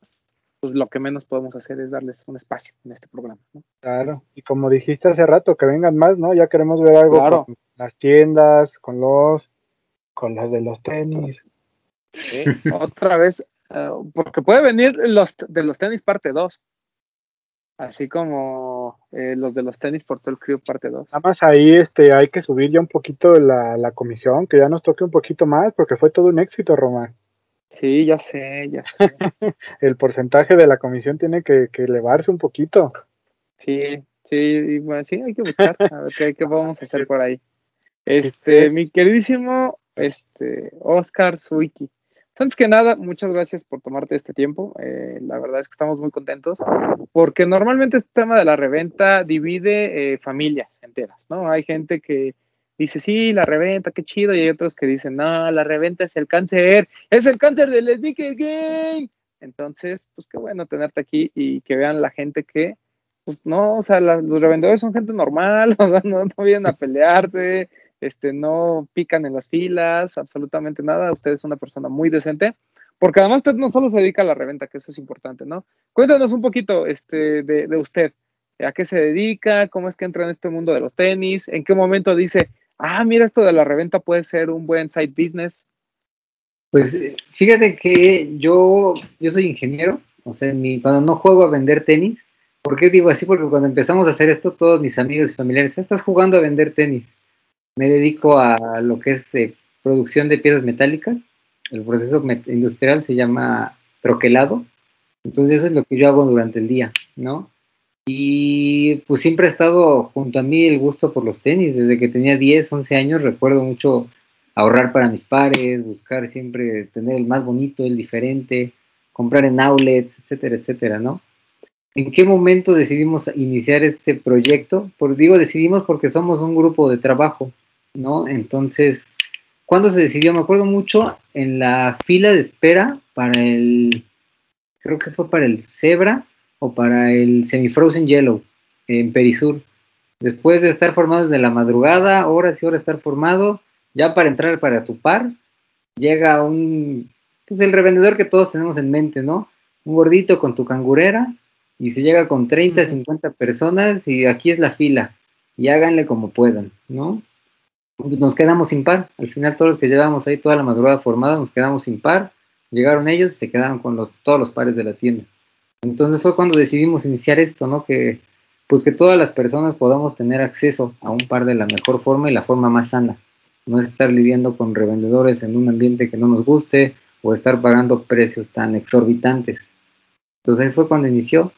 pues lo que menos podemos hacer es darles un espacio en este programa. ¿no? Claro. Y como dijiste hace rato, que vengan más, ¿no? Ya queremos ver algo Claro. con las tiendas, con los, con las de los tenis. ¿sí? Otra vez, eh, porque puede venir los de los tenis parte 2, así como eh, los de los tenis por todo el crew parte 2. Nada más ahí este, hay que subir ya un poquito la, la comisión, que ya nos toque un poquito más, porque fue todo un éxito, Román. Sí, ya sé, ya sé. El porcentaje de la comisión tiene que, que elevarse un poquito. Sí, sí, y bueno, sí, hay que buscar, a ver qué, qué vamos a hacer por ahí. Este, mi queridísimo, este, Oscar Suiki. Antes que nada, muchas gracias por tomarte este tiempo. Eh, la verdad es que estamos muy contentos porque normalmente este tema de la reventa divide eh, familias enteras, ¿no? Hay gente que dice, sí, la reventa, qué chido, y hay otros que dicen, no, la reventa es el cáncer, es el cáncer del sneaker game. Entonces, pues qué bueno tenerte aquí y que vean la gente que, pues no, o sea, la- los revendedores son gente normal, o sea, no, no vienen a pelearse, este, no pican en las filas, absolutamente nada. Usted es una persona muy decente, porque además usted no solo se dedica a la reventa, que eso es importante, ¿no? Cuéntanos un poquito este, de, usted, a qué se dedica, cómo es que entra en este mundo de los tenis, en qué momento dice, ah, mira, esto de la reventa puede ser un buen side business. Pues eh, fíjate que yo, yo soy ingeniero, o sea, mi, cuando no juego a vender tenis, ¿por qué digo así? Porque cuando empezamos a hacer esto, todos mis amigos y familiares, estás jugando a vender tenis. Me dedico a lo que es eh, producción de piezas metálicas. El proceso industrial se llama troquelado. Entonces eso es lo que yo hago durante el día, ¿no? Y pues siempre ha estado junto a mí el gusto por los tenis. Desde que tenía 10, 11 años recuerdo mucho ahorrar para mis pares, buscar siempre tener el más bonito, el diferente, comprar en outlets, etcétera, etcétera, ¿no? ¿En qué momento decidimos iniciar este proyecto? Por, digo decidimos porque somos un grupo de trabajo, ¿no? Entonces, ¿cuándo se decidió? Me acuerdo mucho en la fila de espera para el, creo que fue para el Zebra o para el Semi-Frozen Yellow en Perisur. Después de estar formado desde la madrugada, horas y horas estar formado, ya para entrar para tu par, llega un, pues el revendedor que todos tenemos en mente, ¿no? Un gordito con tu cangurera y se llega con 30, 50 personas y aquí es la fila y háganle como puedan, ¿no? Nos quedamos sin par, al final todos los que llevábamos ahí toda la madrugada formada nos quedamos sin par, llegaron ellos y se quedaron con los, todos los pares de la tienda. Entonces fue cuando decidimos iniciar esto, ¿no? Que pues que todas las personas podamos tener acceso a un par de la mejor forma y la forma más sana no estar lidiando con revendedores en un ambiente que no nos guste o estar pagando precios tan exorbitantes. Entonces ahí fue cuando inició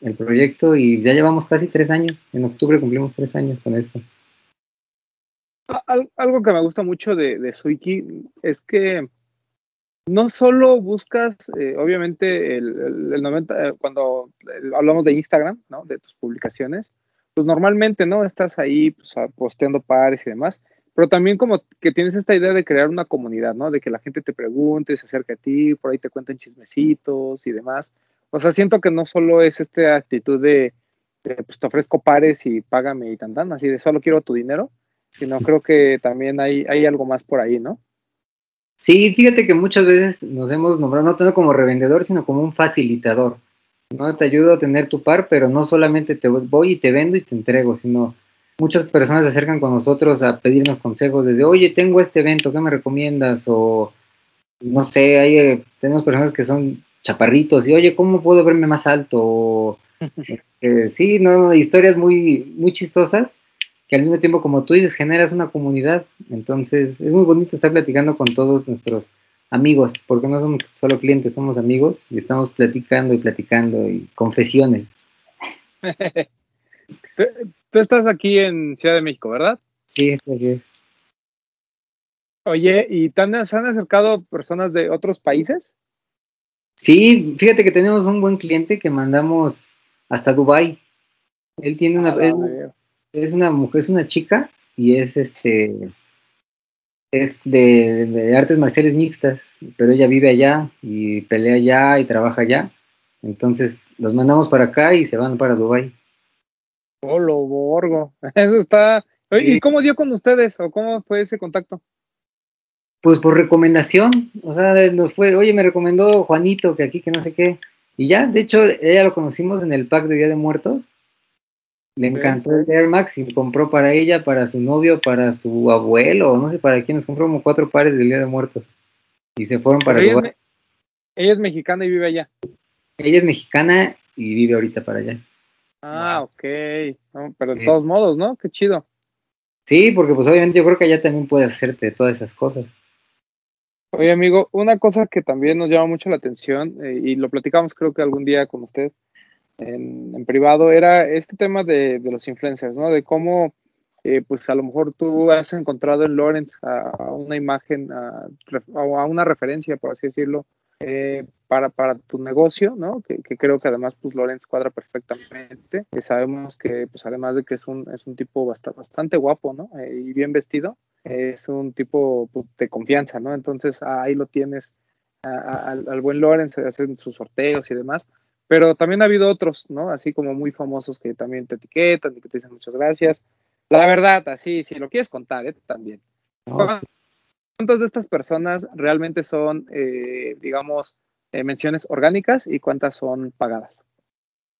el proyecto y ya llevamos casi tres años. En octubre cumplimos tres años con esto. Algo que me gusta mucho de, de Suiki es que no solo buscas, eh, obviamente, el, el, 90, eh, cuando hablamos de Instagram, ¿no? De tus publicaciones, pues normalmente, ¿no? Estás ahí pues, posteando pares y demás, pero también como que tienes esta idea de crear una comunidad, ¿no? De que la gente te pregunte, se acerque a ti, por ahí te cuenten chismecitos y demás. O sea, siento que no solo es esta actitud de, pues te ofrezco pares y págame y tan tan, así de solo quiero tu dinero, sino creo que también hay, hay algo más por ahí, ¿no? Sí, fíjate que muchas veces nos hemos nombrado no tanto como revendedor, sino como un facilitador. No te ayudo a tener tu par, pero no solamente te voy y te vendo y te entrego, sino muchas personas se acercan con nosotros a pedirnos consejos desde, oye, tengo este evento, ¿qué me recomiendas? O, no sé, hay, eh, tenemos personas que son chaparritos y, oye, ¿cómo puedo verme más alto? O, este, sí, no, historias muy, muy chistosas que al mismo tiempo, como tú dices, generas una comunidad. Entonces, es muy bonito estar platicando con todos nuestros amigos, porque no somos solo clientes, somos amigos y estamos platicando y platicando y confesiones. Tú estás aquí en Ciudad de México, ¿verdad? Sí, estoy aquí. Oye, ¿y te han, se han acercado personas de otros países? Sí, fíjate que tenemos un buen cliente que mandamos hasta Dubai. Él tiene una ah, es, una mujer, es una chica y es este es de, de, artes marciales mixtas, pero ella vive allá y pelea allá y trabaja allá. Entonces los mandamos para acá y se van para Dubai. Polo Borgo. Eso está. ¿Y cómo dio con ustedes? ¿O cómo fue ese contacto? Pues por recomendación. O sea, nos fue, oye, me recomendó Juanito que aquí, que no sé qué. Y ya, de hecho, ella lo conocimos en el pack de Día de Muertos. Le encantó el Air Max y compró para ella, para su novio, para su abuelo, no sé para quién, nos compró como cuatro pares del Día de Muertos. Y se fueron para ella, ella es mexicana y vive allá. Ella es mexicana y vive ahorita para allá. Ah, ok. pero de todos modos, ¿no? Qué chido. Sí, porque pues obviamente yo creo que allá también puedes hacerte todas esas cosas. Oye, amigo, una cosa que también nos llama mucho la atención, eh, y lo platicamos creo que algún día con usted en, privado, era este tema de, los influencers, ¿no? De cómo, eh, pues a lo mejor tú has encontrado en Lawrence a, una imagen, a, a, una referencia, por así decirlo, eh, para, para tu negocio, ¿no? Que, creo que además pues Lorenz cuadra perfectamente. Que sabemos que pues además de que es un, es un tipo bastante, bastante guapo, ¿no? Eh, y bien vestido, es un tipo pues, de confianza, ¿no? Entonces ahí lo tienes al, buen Lorenz, hacen sus sorteos y demás. Pero también ha habido otros, ¿no? Así como muy famosos que también te etiquetan y que te dicen muchas gracias. La verdad, así, si lo quieres contar, ¿eh? También. ¿Cuántas de estas personas realmente son, eh, digamos, eh, menciones orgánicas y cuántas son pagadas?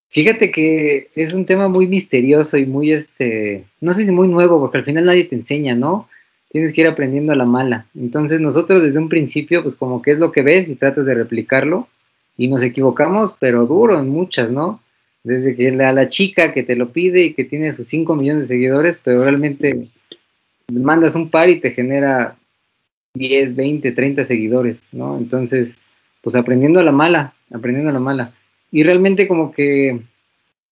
Fíjate que es un tema muy misterioso y muy, este, no sé si muy nuevo, porque al final nadie te enseña, ¿no? tienes que ir aprendiendo a la mala. Entonces nosotros desde un principio, pues como que es lo que ves y tratas de replicarlo y nos equivocamos, pero duro en muchas, ¿no? Desde que a la chica que te lo pide y que tiene sus 5 millones de seguidores, pero realmente mandas un par y te genera 10, 20, 30 seguidores, ¿no? Entonces, pues aprendiendo a la mala, aprendiendo a la mala. Y realmente como que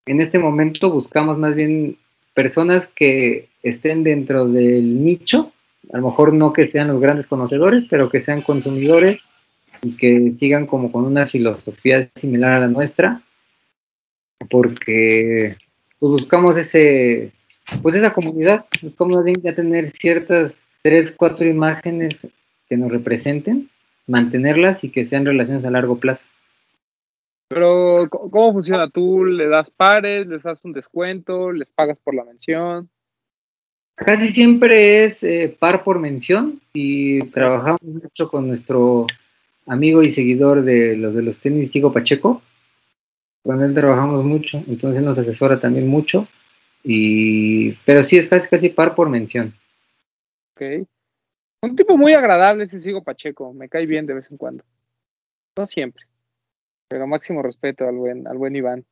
en este momento buscamos más bien personas que estén dentro del nicho, a lo mejor no que sean los grandes conocedores, pero que sean consumidores y que sigan como con una filosofía similar a la nuestra, porque pues, buscamos ese, pues esa comunidad, buscamos ya tener ciertas tres, cuatro imágenes que nos representen, mantenerlas y que sean relaciones a largo plazo. Pero, ¿cómo funciona? ¿Tú le das pares, les das un descuento, les pagas por la mención? Casi siempre es eh, par por mención y trabajamos mucho con nuestro amigo y seguidor de los de los tenis, Sigo Pacheco. Con él trabajamos mucho, entonces nos asesora también mucho. Y, pero sí es casi, casi par por mención. Ok. Un tipo muy agradable ese Sigo Pacheco, me cae bien de vez en cuando. No siempre pero máximo respeto al buen, al buen Iván.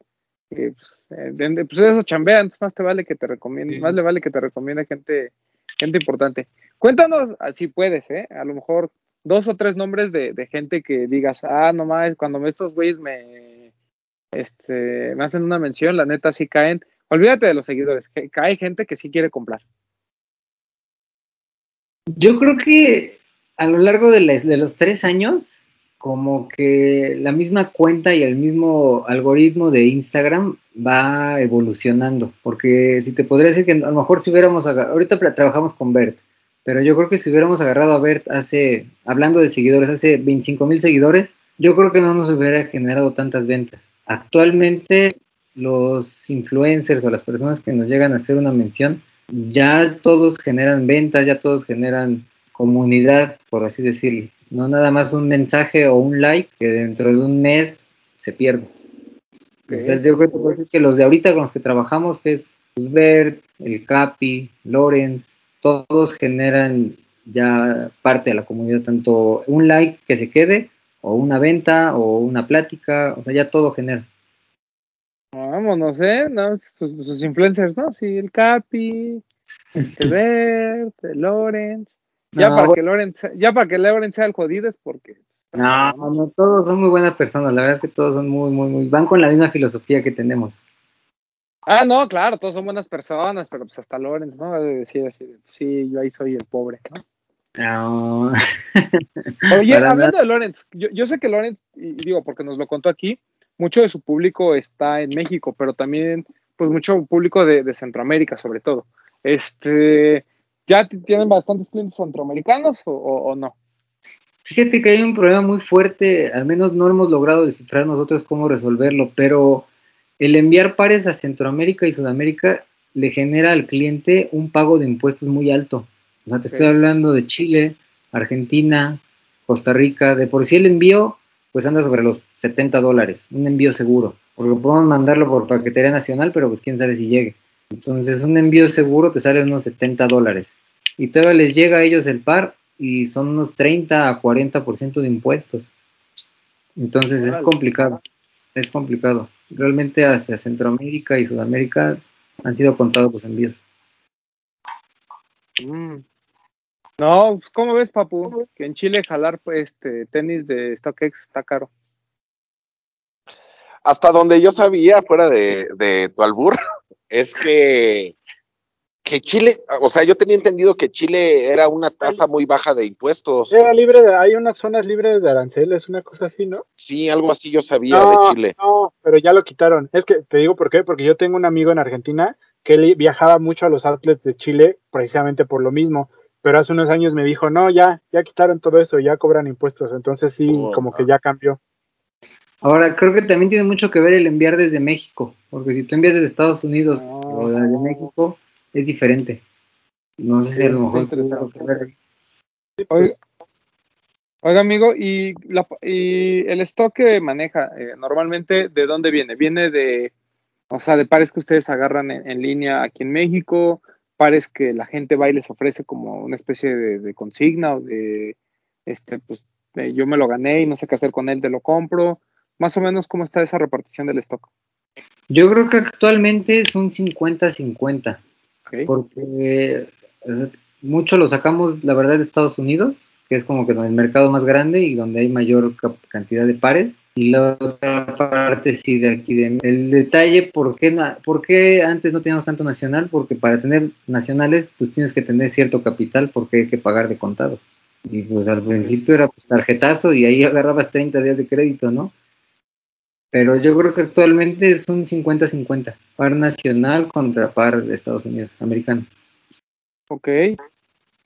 pues, eh, pues eso chambea, más te vale que te recomiende, más le vale que te recomiende gente, gente importante. Cuéntanos, ah, si puedes, ¿eh? a lo mejor dos o tres nombres de, de gente que digas, ah, no más, cuando estos güeyes me, este, me hacen una mención, la neta sí caen. Olvídate de los seguidores, que cae gente que sí quiere comprar. Yo creo que a lo largo de, de los tres años, como que la misma cuenta y el mismo algoritmo de Instagram va evolucionando, porque si te podría decir que a lo mejor si hubiéramos, ahorita trabajamos con Bert, pero yo creo que si hubiéramos agarrado a Bert hace, hablando de seguidores, hace 25 mil seguidores, yo creo que no nos hubiera generado tantas ventas. Actualmente los influencers o las personas que nos llegan a hacer una mención, ya todos generan ventas, ya todos generan comunidad, por así decirlo. No nada más un mensaje o un like que dentro de un mes se pierde. yo creo que, los de ahorita con los que trabajamos, que es Bert, el Capi, Lorenz, todos generan ya parte de la comunidad, tanto un like que se quede, o una venta, o una plática, o sea, ya todo genera. Vámonos, ¿eh? No, sus, influencers, ¿no? Sí, el Capi, este Bert, Lorenz. Ya, para que Loren, ya para que Loren sea el jodido es porque. No, no, todos son muy buenas personas. La verdad es que todos son muy, muy, muy. Van con la misma filosofía que tenemos. Ah, no, claro, todos son buenas personas, pero pues hasta Lorenz, ¿no? Debe decir así, sí, yo ahí soy el pobre, ¿no? No. Oye, hablando de Lorenz, yo, yo, sé que Lorenz, y digo, porque nos lo contó aquí, mucho de su público está en México, pero también, pues mucho público de, de Centroamérica, sobre todo. Este, ¿Ya tienen bastantes clientes centroamericanos o, no? Fíjate que hay un problema muy fuerte, al menos no hemos logrado descifrar nosotros cómo resolverlo, pero el enviar pares a Centroamérica y Sudamérica le genera al cliente un pago de impuestos muy alto. O sea, te estoy hablando de Chile, Argentina, Costa Rica, de por sí el envío pues anda sobre los 70 dólares, un envío seguro, porque podemos mandarlo por paquetería nacional, pero pues quién sabe si llegue. Entonces un envío seguro te sale unos 70 dólares. Y todavía les llega a ellos el par y son unos 30 a 40% de impuestos. Entonces es complicado, es complicado. Realmente hacia Centroamérica y Sudamérica han sido contados los envíos. Mm. No, pues, ¿cómo ves, Papu? Que en Chile jalar pues, este tenis de StockX está caro. Hasta donde yo sabía, fuera de, de tu albur, es que, que Chile, o sea, yo tenía entendido que Chile era una tasa muy baja de impuestos. Era libre de, hay unas zonas libres de aranceles, una cosa así, ¿no? Sí, algo así yo sabía de Chile. No, pero ya lo quitaron. Es que te digo por qué, porque yo tengo un amigo en Argentina que él viajaba mucho a los outlets de Chile precisamente por lo mismo. Pero hace unos años me dijo, no, ya, ya quitaron todo eso, ya cobran impuestos. Entonces sí, oh, como que ya cambió. Ahora, creo que también tiene mucho que ver el enviar desde México, porque si tú envías desde Estados Unidos o desde México, es diferente. No sé si a lo mejor Oiga, oiga, amigo, ¿y, la, ¿y el stock que maneja eh, normalmente de dónde viene? ¿Viene de, o sea, de pares que ustedes agarran en, línea aquí en México? pares que la gente va y les ofrece como una especie de, consigna o de, este, pues yo me lo gané y no sé qué hacer con él, te lo compro. Más o menos, ¿cómo está esa repartición del stock? Yo creo que actualmente es un 50-50. Porque mucho lo sacamos, la verdad, de Estados Unidos, que es como que el mercado más grande y donde hay mayor cantidad de pares. Y la otra parte sí de aquí. De, el detalle, ¿por qué, ¿por qué antes no teníamos tanto nacional? Porque para tener nacionales, pues tienes que tener cierto capital porque hay que pagar de contado. Y pues al principio era pues, tarjetazo y ahí agarrabas 30 días de crédito, ¿no? Pero yo creo que actualmente es un 50-50, par nacional contra par de Estados Unidos, americano. Ok.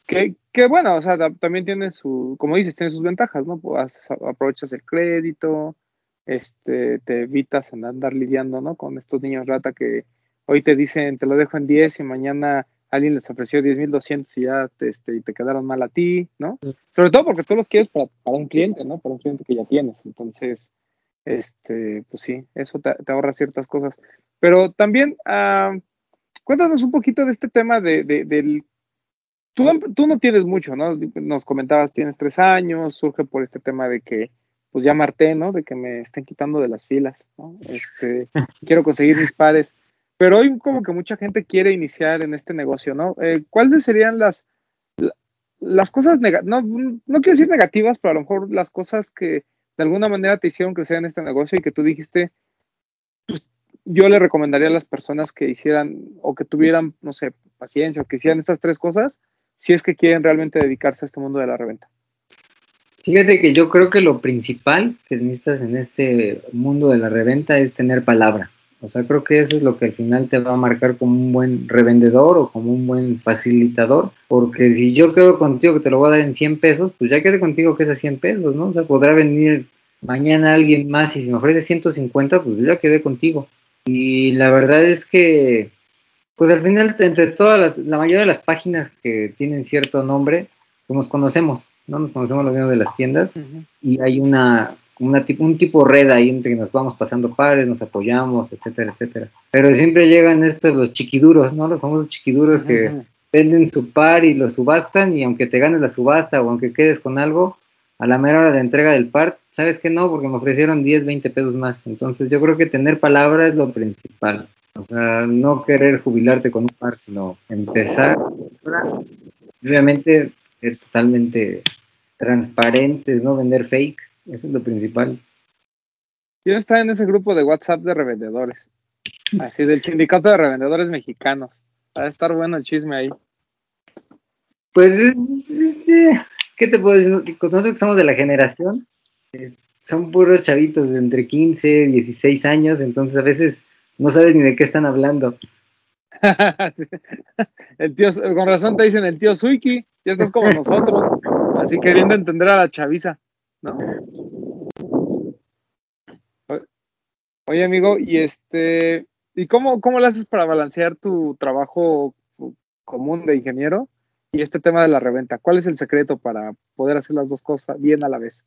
Que, que bueno, o sea, también tiene su, como dices, tiene sus ventajas, ¿no? Pues aprovechas el crédito, este, te evitas andar lidiando, ¿no? Con estos niños rata que hoy te dicen, te lo dejo en 10 y mañana alguien les ofreció 10.200 y ya te, este, y te quedaron mal a ti, ¿no? Sobre todo porque tú los quieres para, para un cliente, ¿no? Para un cliente que ya tienes. Entonces, este, pues sí, eso te, ahorra ciertas cosas. Pero también, ah, cuéntanos un poquito de este tema de, del... Tú, tú, no tienes mucho, ¿no? Nos comentabas, tienes tres años, surge por este tema de que, pues ya marté, ¿no? De que me estén quitando de las filas, ¿no? Este, quiero conseguir mis pares. Pero hoy como que mucha gente quiere iniciar en este negocio, ¿no? Eh, ¿Cuáles serían las, las cosas, no, no quiero decir negativas, pero a lo mejor las cosas que de alguna manera te hicieron crecer en este negocio y que tú dijiste, pues, yo le recomendaría a las personas que hicieran o que tuvieran, no sé, paciencia o que hicieran estas tres cosas, si es que quieren realmente dedicarse a este mundo de la reventa? Fíjate que yo creo que lo principal que necesitas en este mundo de la reventa es tener palabra. O sea, creo que eso es lo que al final te va a marcar como un buen revendedor o como un buen facilitador, porque si yo quedo contigo que te lo voy a dar en 100 pesos, pues ya quedé contigo que es a 100 pesos, ¿no? O sea, podrá venir mañana alguien más y si me ofrece 150, pues ya quedé contigo. Y la verdad es que, pues al final, entre todas las, la mayoría de las páginas que tienen cierto nombre, pues nos conocemos, ¿no? Nos conocemos los dueños de las tiendas y hay una una, un tipo red ahí entre que nos vamos pasando pares, nos apoyamos, etcétera, etcétera. Pero siempre llegan estos los chiquiduros, ¿no? Los famosos chiquiduros que venden su par y lo subastan y aunque te ganes la subasta o aunque quedes con algo, a la mera hora de entrega del par, sabes que no, porque me ofrecieron 10, 20 pesos más. Entonces yo creo que tener palabra es lo principal. O sea, no querer jubilarte con un par, sino empezar. Obviamente ser totalmente transparentes, no vender fake eso es lo principal. Yo estaba en ese grupo de WhatsApp de revendedores. Así del sindicato de revendedores mexicanos. Va a estar bueno el chisme ahí. Pues, ¿qué te puedo decir? Nosotros que somos de la generación, eh, son puros chavitos de entre 15, 16 años, entonces a veces no sabes ni de qué están hablando. el tío, con razón te dicen el tío Suiki, ya estás como nosotros, así queriendo entender a la chaviza. Oye, amigo, y este, ¿y cómo, cómo lo haces para balancear tu trabajo común de ingeniero y este tema de la reventa? ¿Cuál es el secreto para poder hacer las dos cosas bien a la vez?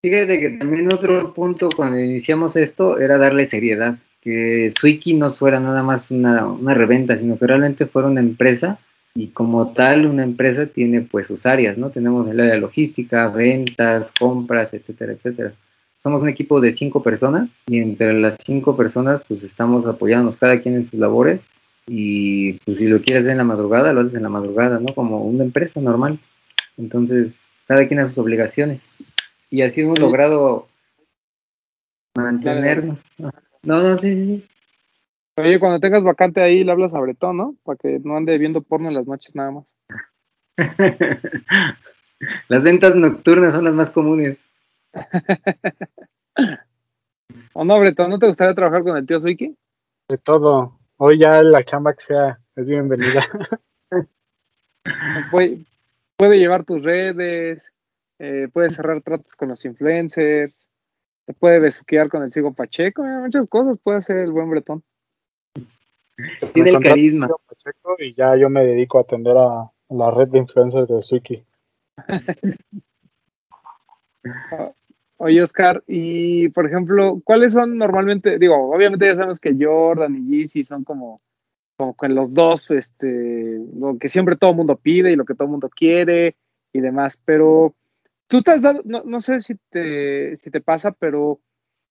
Fíjate que también otro punto cuando iniciamos esto era darle seriedad, que Swiki no fuera nada más una, una reventa, sino que realmente fuera una empresa y como tal una empresa tiene pues sus áreas, ¿no? Tenemos el área de logística, ventas, compras, etcétera, etcétera. Somos un equipo de cinco personas y entre las cinco personas pues estamos apoyándonos cada quien en sus labores y pues si lo quieres hacer en la madrugada, lo haces en la madrugada, ¿no? Como una empresa normal. Entonces, cada quien a sus obligaciones. Y así hemos logrado mantenernos. No, no, sí, sí, sí. Oye, cuando tengas vacante ahí, le hablas a Bretón, ¿no? Para que no ande viendo porno en las noches nada más. las ventas nocturnas son las más comunes. ¿O no, Bretón? ¿No te gustaría trabajar con el tío Suiki? De todo. Hoy ya la chamba que sea es bienvenida. puede, puede llevar tus redes, eh, puede cerrar tratos con los influencers, te puede besuquear con el Sigo Pacheco, muchas cosas puede hacer el buen Bretón. Tiene el carisma. Y ya yo me dedico a atender a la red de influencers de Suiki. Oye, Oscar, y por ejemplo, ¿cuáles son normalmente, digo, obviamente ya sabemos que Jordan y Yeezy son como como con los dos, este, lo que siempre todo el mundo pide y lo que todo el mundo quiere y demás, pero tú te has dado, no, no sé si te, si te pasa, pero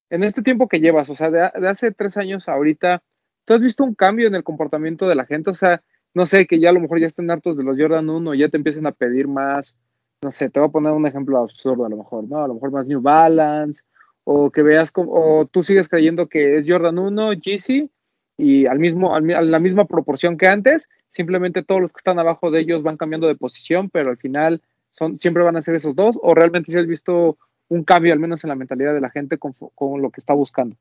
en este tiempo que llevas, o sea, de, de, hace tres años a ahorita, ¿tú has visto un cambio en el comportamiento de la gente? O sea, no sé, que ya a lo mejor ya estén hartos de los Jordan 1, ya te empiecen a pedir más, no sé, te voy a poner un ejemplo absurdo a lo mejor, ¿no? A lo mejor más New Balance, o que veas, como, o tú sigues creyendo que es Jordan 1, Yeezy, y al mismo, al, a la misma proporción que antes, simplemente todos los que están abajo de ellos van cambiando de posición, pero al final son, siempre van a ser esos dos, o realmente si has visto un cambio al menos en la mentalidad de la gente con, lo que está buscando.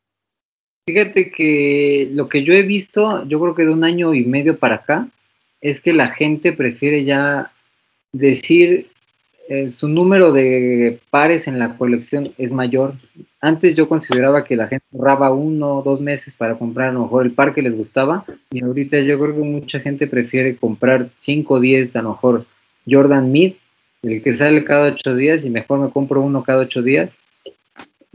Fíjate que lo que yo he visto, yo creo que de un año y medio para acá, es que la gente prefiere ya decir eh, su número de pares en la colección es mayor. Antes yo consideraba que la gente ahorraba uno o dos meses para comprar a lo mejor el par que les gustaba y ahorita yo creo que mucha gente prefiere comprar 5 o 10 a lo mejor Jordan Mid, el que sale cada 8 días y mejor me compro uno cada 8 días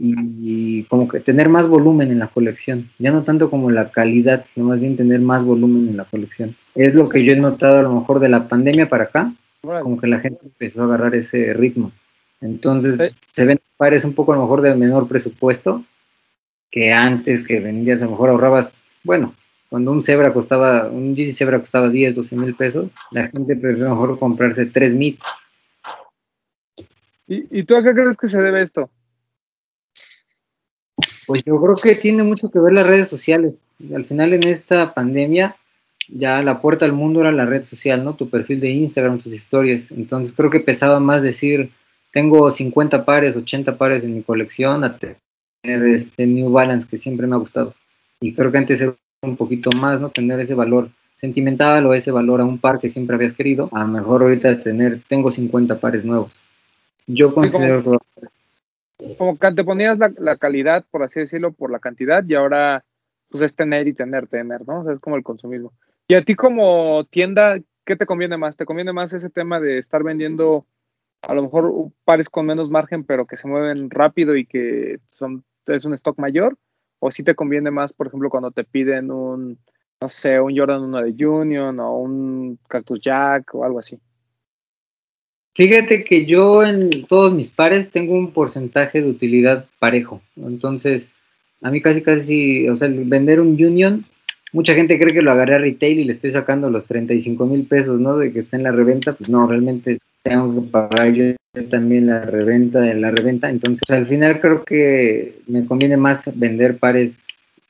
y, como que tener más volumen en la colección, ya no tanto como la calidad, sino más bien tener más volumen en la colección. Es lo que yo he notado a lo mejor de la pandemia para acá, como que la gente empezó a agarrar ese ritmo. Entonces sí. se ven pares un poco a lo mejor de menor presupuesto que antes que vendías a lo mejor ahorrabas, bueno, cuando un Zebra costaba, un Yeezy Zebra costaba 10, 12 mil pesos, la gente prefiere a lo mejor comprarse 3 mits. ¿Y, ¿Y tú a qué crees que se debe esto? Pues yo creo que tiene mucho que ver las redes sociales. Al final en esta pandemia ya la puerta al mundo era la red social, ¿no? Tu perfil de Instagram, tus historias. Entonces creo que pesaba más decir, tengo 50 pares, 80 pares en mi colección, a tener este New Balance que siempre me ha gustado. Y creo que antes era un poquito más, ¿no? Tener ese valor sentimental o ese valor a un par que siempre habías querido. A lo mejor ahorita tener, tengo 50 pares nuevos. Yo considero sí, como, que... como que te ponías la, la calidad, por así decirlo, por la cantidad y ahora pues es tener y tener, tener, ¿no? O sea, es como el consumismo. Y a ti como tienda, ¿qué te conviene más? ¿Te conviene más ese tema de estar vendiendo a lo mejor pares con menos margen, pero que se mueven rápido y que son, es un stock mayor? ¿O si sí te conviene más, por ejemplo, cuando te piden un, no sé, un Jordan 1 de Union o un Cactus Jack o algo así? Fíjate que yo en todos mis pares tengo un porcentaje de utilidad parejo. Entonces, a mí casi casi, o sea, vender un Union mucha gente cree que lo agarré a retail y le estoy sacando los 35 mil pesos, ¿no? De que está en la reventa, pues no, realmente tengo que pagar yo también la reventa de la reventa, entonces al final creo que me conviene más vender pares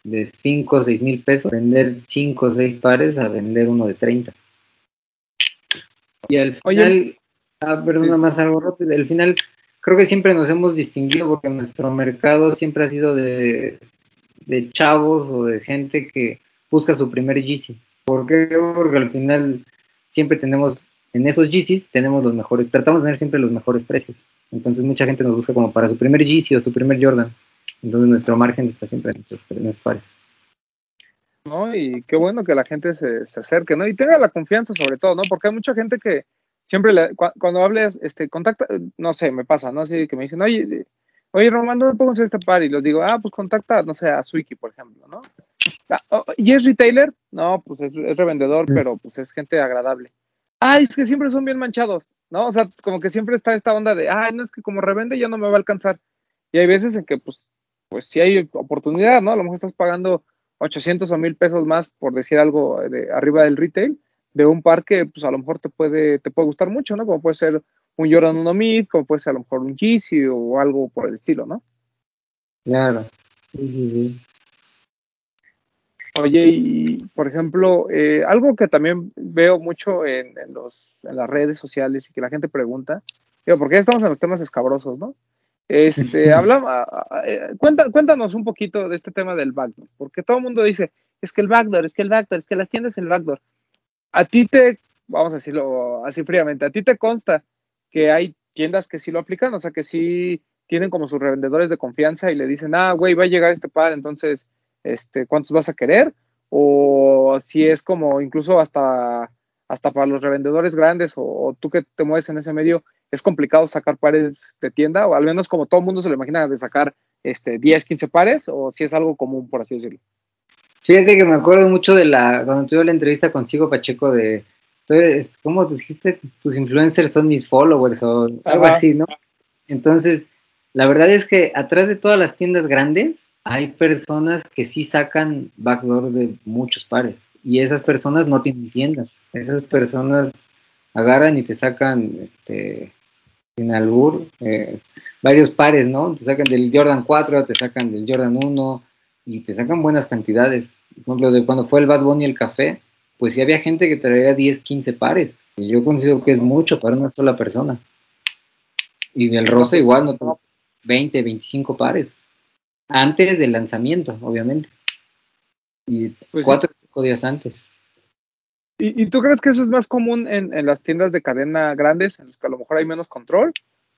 de 5 o 6 mil pesos, vender 5 o 6 pares a vender uno de 30. Y al final, Oye, ah, perdona sí. más algo rápido, al final creo que siempre nos hemos distinguido porque nuestro mercado siempre ha sido de, de chavos o de gente que busca su primer Yeezy. ¿Por qué? Porque al final siempre tenemos, en esos Yeezys tenemos los mejores, tratamos de tener siempre los mejores precios. Entonces mucha gente nos busca como para su primer Yeezy o su primer Jordan. Entonces nuestro margen está siempre en esos, en esos pares. No, y qué bueno que la gente se, se, acerque, ¿no? Y tenga la confianza sobre todo, ¿no? Porque hay mucha gente que siempre, le, cu cuando hables, este, contacta, no sé, me pasa, ¿no? Así que me dicen, oye, oye, Román, ¿dónde puedo hacer este par? Y les digo, ah, pues contacta, no sé, a Suiki, por ejemplo, ¿no? ¿Y es retailer? No, pues es, es revendedor, pero pues es gente agradable. Ay, es que siempre son bien manchados, ¿no? O sea, como que siempre está esta onda de, ay, no es que como revende ya no me va a alcanzar. Y hay veces en que, pues, pues sí hay oportunidad, ¿no? A lo mejor estás pagando 800 o 1000 pesos más, por decir algo, de arriba del retail, de un par que, pues, a lo mejor te puede, te puede gustar mucho, ¿no? Como puede ser un Jordan 1 Mid, como puede ser a lo mejor un Yeezy o algo por el estilo, ¿no? Claro, sí, sí, sí. Oye, y por ejemplo, eh, algo que también veo mucho en, en, los, en, las redes sociales y que la gente pregunta, digo, porque ya estamos en los temas escabrosos, ¿no? Este, hablamos, eh, cuenta, cuéntanos un poquito de este tema del backdoor, porque todo el mundo dice, es que el backdoor, es que el backdoor, es que las tiendas el backdoor. A ti te, vamos a decirlo así fríamente, a ti te consta que hay tiendas que sí lo aplican, o sea, que sí tienen como sus revendedores de confianza y le dicen, ah, güey, va a llegar este par, entonces este, cuántos vas a querer, o si es como incluso hasta, hasta para los revendedores grandes, o, tú que te mueves en ese medio, es complicado sacar pares de tienda, o al menos como todo el mundo se lo imagina de sacar este, 10, 15 pares, o si es algo común, por así decirlo. Fíjate que me acuerdo mucho de la, cuando tuve la entrevista con Sigo Pacheco de, eres- ¿cómo dijiste? Tus influencers son mis followers o algo Ajá. así, ¿no? Entonces, la verdad es que atrás de todas las tiendas grandes hay personas que sí sacan backdoor de muchos pares y esas personas no tienen tiendas. Esas personas agarran y te sacan, este, sin albur, eh, varios pares, ¿no? Te sacan del Jordan 4, te sacan del Jordan 1 y te sacan buenas cantidades. Por ejemplo, de cuando fue el Bad Bunny y el café, pues sí había gente que traía 10, 15 pares. Y yo considero que es mucho para una sola persona. Y del rosa igual, no 20, 25 pares. Antes del lanzamiento, obviamente. Y Pues cuatro o cinco días antes. ¿Y, y tú crees que eso es más común en, en las tiendas de cadena grandes, en las que a lo mejor hay menos control?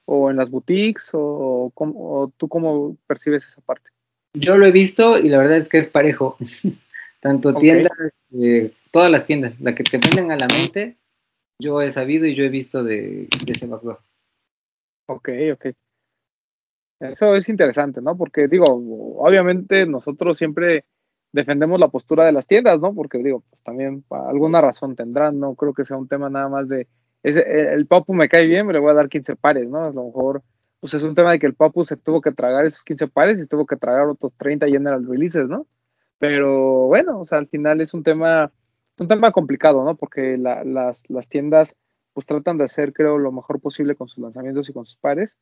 ¿O en las boutiques? ¿O, o tú cómo percibes esa parte? Yo lo he visto y la verdad es que es parejo. Tanto tiendas, eh, todas las tiendas, la que te venden a la mente, yo he sabido y yo he visto de, de ese backdoor. Ok, ok. Eso es interesante, ¿no? Porque digo, obviamente nosotros siempre defendemos la postura de las tiendas, ¿no? Porque digo, pues también alguna razón tendrán, no creo que sea un tema nada más de, ese, el, el Papu me cae bien, me le voy a dar 15 pares, ¿no? A lo mejor, pues es un tema de que el Papu se tuvo que tragar esos 15 pares y tuvo que tragar otros 30 general releases, ¿no? Pero bueno, o sea, al final es un tema, un tema complicado, ¿no? Porque la- las, las tiendas pues tratan de hacer, creo, lo mejor posible con sus lanzamientos y con sus pares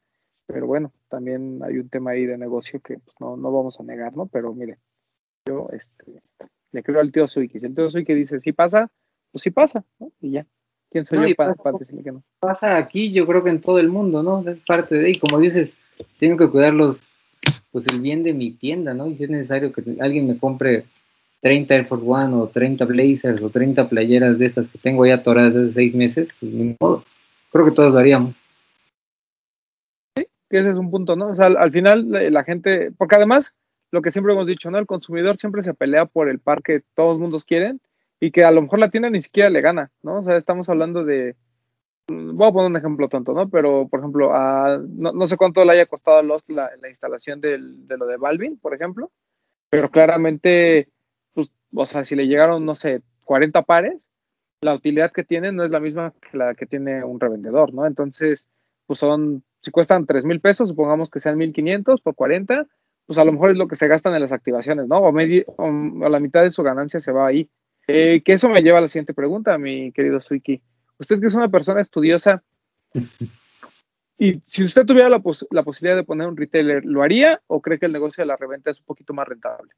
pero bueno, también hay un tema ahí de negocio que pues, no, no vamos a negar, ¿no? Pero mire, yo este, le creo al tío Suiki. Si el tío Suiki dice sí pasa, pues sí pasa, ¿no? Y ya. ¿Quién soy No, yo para, pasa- para decirle que no? Pasa aquí, yo creo que en todo el mundo, ¿no? O sea, es parte de, y como dices, tengo que cuidar los, pues el bien de mi tienda, ¿no? Y si es necesario que alguien me compre 30 Air Force One o 30 Blazers o 30 playeras de estas que tengo ya atoradas desde seis meses, pues ni modo. Creo que todos lo haríamos. Que ese es un punto, ¿no? O sea, al, al final la, la gente, porque además, lo que siempre hemos dicho, ¿no? El consumidor siempre se pelea por el par que todos los mundos quieren y que a lo mejor la tienda ni siquiera le gana, ¿no? O sea, estamos hablando de, mm, voy a poner un ejemplo tonto, ¿no? Pero, por ejemplo, a, no, no sé cuánto le haya costado a Lost la, la instalación de lo de Balvin, por ejemplo, pero claramente, pues, o sea, si le llegaron, no sé, 40 pares, la utilidad que tiene no es la misma que la que tiene un revendedor, ¿no? Entonces, pues son, si cuestan 3 mil pesos, supongamos que sean 1500 por 40, pues a lo mejor es lo que se gastan en las activaciones, ¿no? O, medio, o la mitad de su ganancia se va ahí. Eh, que eso me lleva a la siguiente pregunta, mi querido Suiki. Usted que es una persona estudiosa, y si usted tuviera la, pos la, posibilidad de poner un retailer, ¿lo haría o cree que el negocio de la reventa es un poquito más rentable?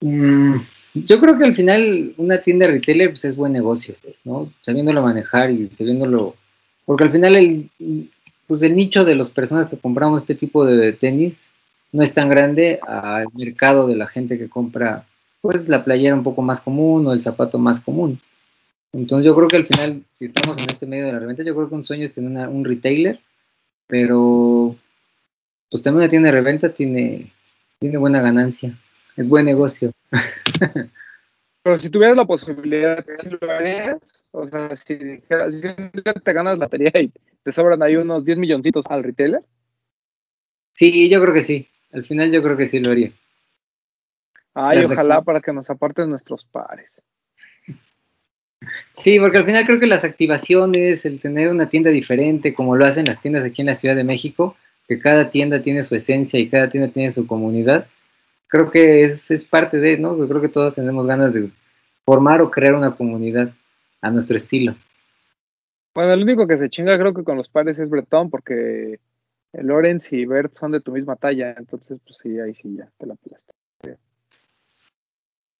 Mm, yo creo que al final una tienda retailer pues, es buen negocio, ¿no? Sabiéndolo manejar y sabiéndolo... Porque al final el, pues, el nicho de las personas que compramos este tipo de tenis no es tan grande al mercado de la gente que compra pues la playera un poco más común o el zapato más común. Entonces yo creo que al final, si estamos en este medio de la reventa, yo creo que un sueño es tener una, un retailer, pero pues también una tienda de reventa tiene, tiene buena ganancia, es buen negocio. pero si tuvieras la posibilidad, ¿sí lo harías? O sea, si, si te ganas la batería y te sobran ahí unos 10 milloncitos al retailer. Sí, yo creo que sí. Al final yo creo que sí lo haría. Ay, las ojalá para que nos aparten nuestros pares. Sí, porque al final creo que las activaciones, el tener una tienda diferente, como lo hacen las tiendas aquí en la Ciudad de México, que cada tienda tiene su esencia y cada tienda tiene su comunidad, creo que es, es parte de, ¿no? Yo creo que todos tenemos ganas de formar o crear una comunidad a nuestro estilo. Bueno, el único que se chinga creo que con los pares es Bretón, porque Lorenz y Bert son de tu misma talla, entonces pues sí, ahí sí ya te la pelaste.